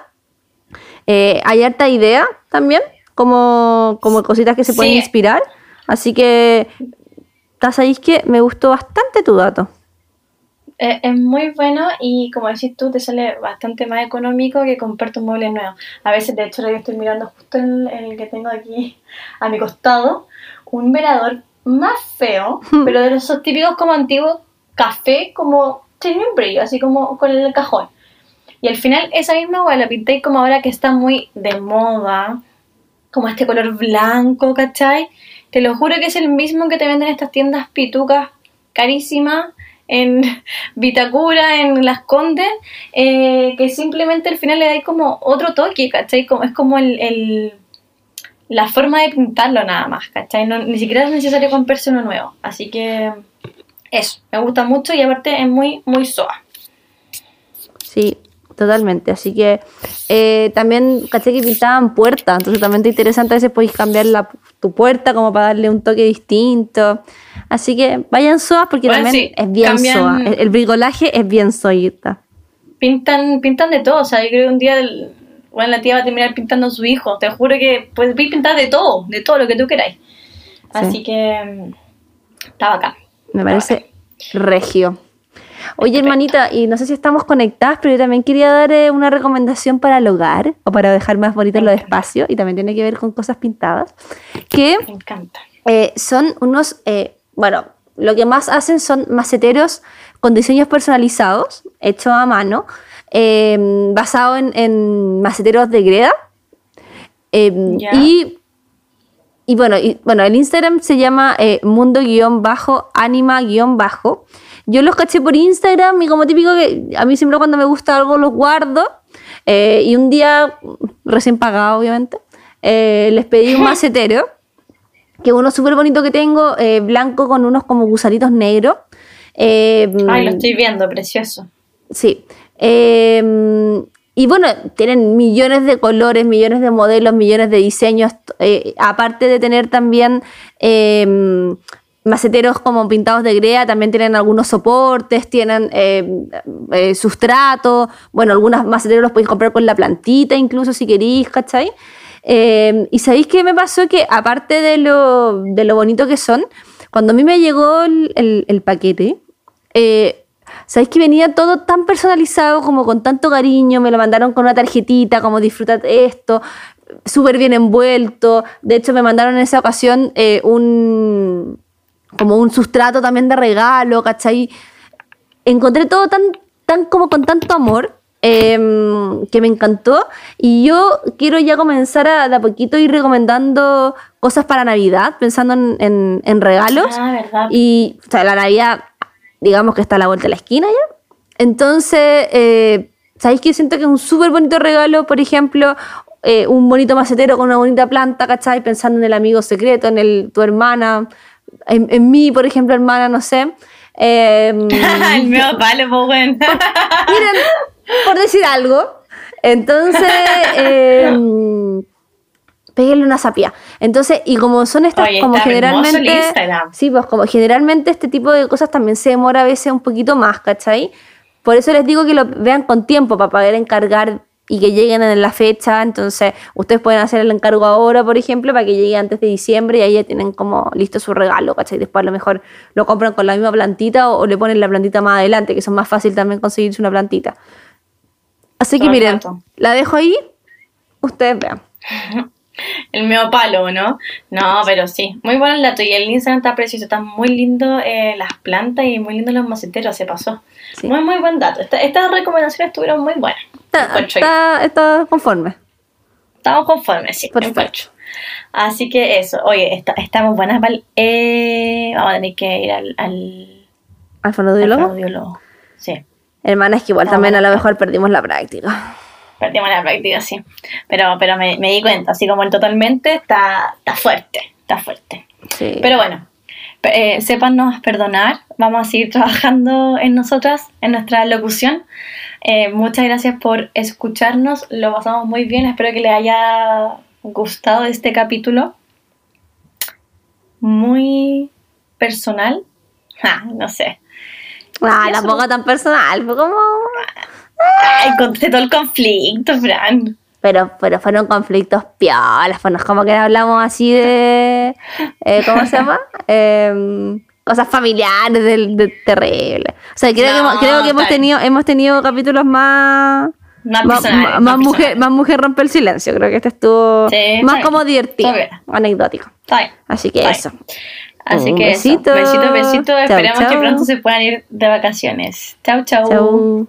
hay harta idea también, como, como cositas que se pueden inspirar. Así que, ¿ta sabéis que me gustó bastante tu dato? Eh, es muy bueno y como decís tú, te sale bastante más económico que comprarte un mueble nuevo. A veces, de hecho, ahora yo estoy mirando justo en, en el que tengo aquí a mi costado, un velador más feo, pero de esos típicos como antiguos, café, como tiene un brillo, así como con el cajón. Y al final esa misma hueá la pinté como ahora que está muy de moda, como este color blanco, ¿cachai? Te lo juro que es el mismo que te venden en estas tiendas pitucas carísimas en Vitacura, en Las Condes, eh, que simplemente al final le dais como otro toque, ¿cachai? Es como el, la forma de pintarlo nada más, ¿cachai? Ni siquiera es necesario comprarse uno nuevo. Así que eso, me gusta mucho y aparte es muy, muy soa. Sí, totalmente. Así que eh, también caché que pintaban puertas, entonces también te interesante a veces podéis cambiar la, tu puerta como para darle un toque distinto. Así que vayan soas porque Bueno, también sí, es bien cambian- soa. El, el bricolaje es bien soyita. Pintan, pintan de todo, o sea, yo creo que un día el- bueno, la tía va a terminar pintando a su hijo. Te juro que puedes pintar de todo, de todo lo que tú queráis. Así que mm, está bacán. Me parece regio. Oye, Perfecto. hermanita, y no sé si estamos conectadas, pero yo también quería dar eh, una recomendación para el hogar o para dejar más bonitos los espacios y también tiene que ver con cosas pintadas. Que Me encanta. eh, son unos, eh, bueno, lo que más hacen son maceteros con diseños personalizados, hechos a mano, eh, basado en, en maceteros de greda. Eh, Ya. y, y bueno, y, bueno, el Instagram se llama eh, mundo-anima-bajo. Yo los caché por Instagram y como típico que a mí siempre cuando me gusta algo los guardo. eh, y un día, recién pagado obviamente, eh, les pedí un macetero que uno súper bonito que tengo, eh, blanco con unos como gusanitos negros. Eh, Ay, lo estoy viendo, precioso. Sí. Eh, y bueno, tienen millones de colores, millones de modelos, millones de diseños. aparte de tener también eh, maceteros como pintados de grea, también tienen algunos soportes, tienen eh, eh, sustrato. Bueno, algunos maceteros los podéis comprar con la plantita, incluso si queréis, ¿cachai? Eh, y sabéis qué me pasó que aparte de lo, de lo bonito que son, cuando a mí me llegó el, paquete, eh, sabéis que venía todo tan personalizado, como con tanto cariño, me lo mandaron con una tarjetita, como disfrutar esto, súper bien envuelto. De hecho, me mandaron en esa ocasión eh, un como un sustrato también de regalo, ¿cachai? encontré todo tan, tan como con tanto amor em, que me encantó y yo quiero ya comenzar a de a poquito ir recomendando cosas para Navidad, pensando en, en- en regalos Ah, ¿verdad? y o sea, la Navidad digamos que está a la vuelta de la esquina ya Entonces, eh, ¿sabéis que siento que es un súper bonito regalo? Por ejemplo, eh, un bonito macetero con una bonita planta, ¿cachai? Pensando en el amigo secreto, en el, tu hermana, en, en mí, por ejemplo, hermana, no sé. Eh, el mío palo, pues bueno. Miren, por decir algo. Entonces, eh, péguenle una sapia. Entonces, y como son estas, Oye, como generalmente. Sí, pues como generalmente este tipo de cosas también se demora a veces un poquito más, ¿cachai? Por eso les digo que lo vean con tiempo para poder encargar y que lleguen en la fecha. Entonces, ustedes pueden hacer el encargo ahora, por ejemplo, para que llegue antes de diciembre y ahí ya tienen como listo su regalo, ¿cachai? Después a lo mejor lo compran con la misma plantita o, o le ponen la plantita más adelante, que son más fácil también conseguirse una plantita. Así que miren, la dejo ahí, ustedes vean. El mío palo, ¿no? No, pero sí. Muy bueno el dato. Y el Instagram está precioso. Está muy lindo eh, las plantas y muy lindo los maceteros. Se pasó. Sí. Muy, muy buen dato. Esta- estas recomendaciones estuvieron muy buenas. Está, está, está conforme. Estamos conformes, sí. Perfecto. encuentro. Así que eso. Oye, esta- estamos buenas para eh, Vamos a tener que ir al, al, ¿Al fonoaudiólogo? audiólogo. Sí. Hermana, es que igual también a lo mejor perdimos la práctica. Perdimos la práctica, sí. Pero, pero me, me di cuenta, así como el totalmente está, está fuerte, está fuerte. Sí. Pero bueno, eh, sépanos perdonar, vamos a seguir trabajando en nosotras, en nuestra locución. Eh, muchas gracias por escucharnos, lo pasamos muy bien, espero que les haya gustado este capítulo. Muy personal. Ah, no sé. Ah, tampoco tan personal, fue como... Ay, conté todo el conflicto, Fran. Pero, pero fueron conflictos piolas, pues no es como que hablamos así de... eh, ¿Cómo se llama? Em, cosas familiares del, de terrible. O sea, creo, No, que, hemos, creo que hemos tenido, hemos tenido capítulos más... Más más, personales, más- más más mujer, más mujer rompe el silencio. Creo que este estuvo Sí, más como divertido, anecdótico. Así que eso. Así Un que besito. eso. besito, besito. Chau, Esperemos que pronto se puedan ir de vacaciones. Chau, chau. Chau.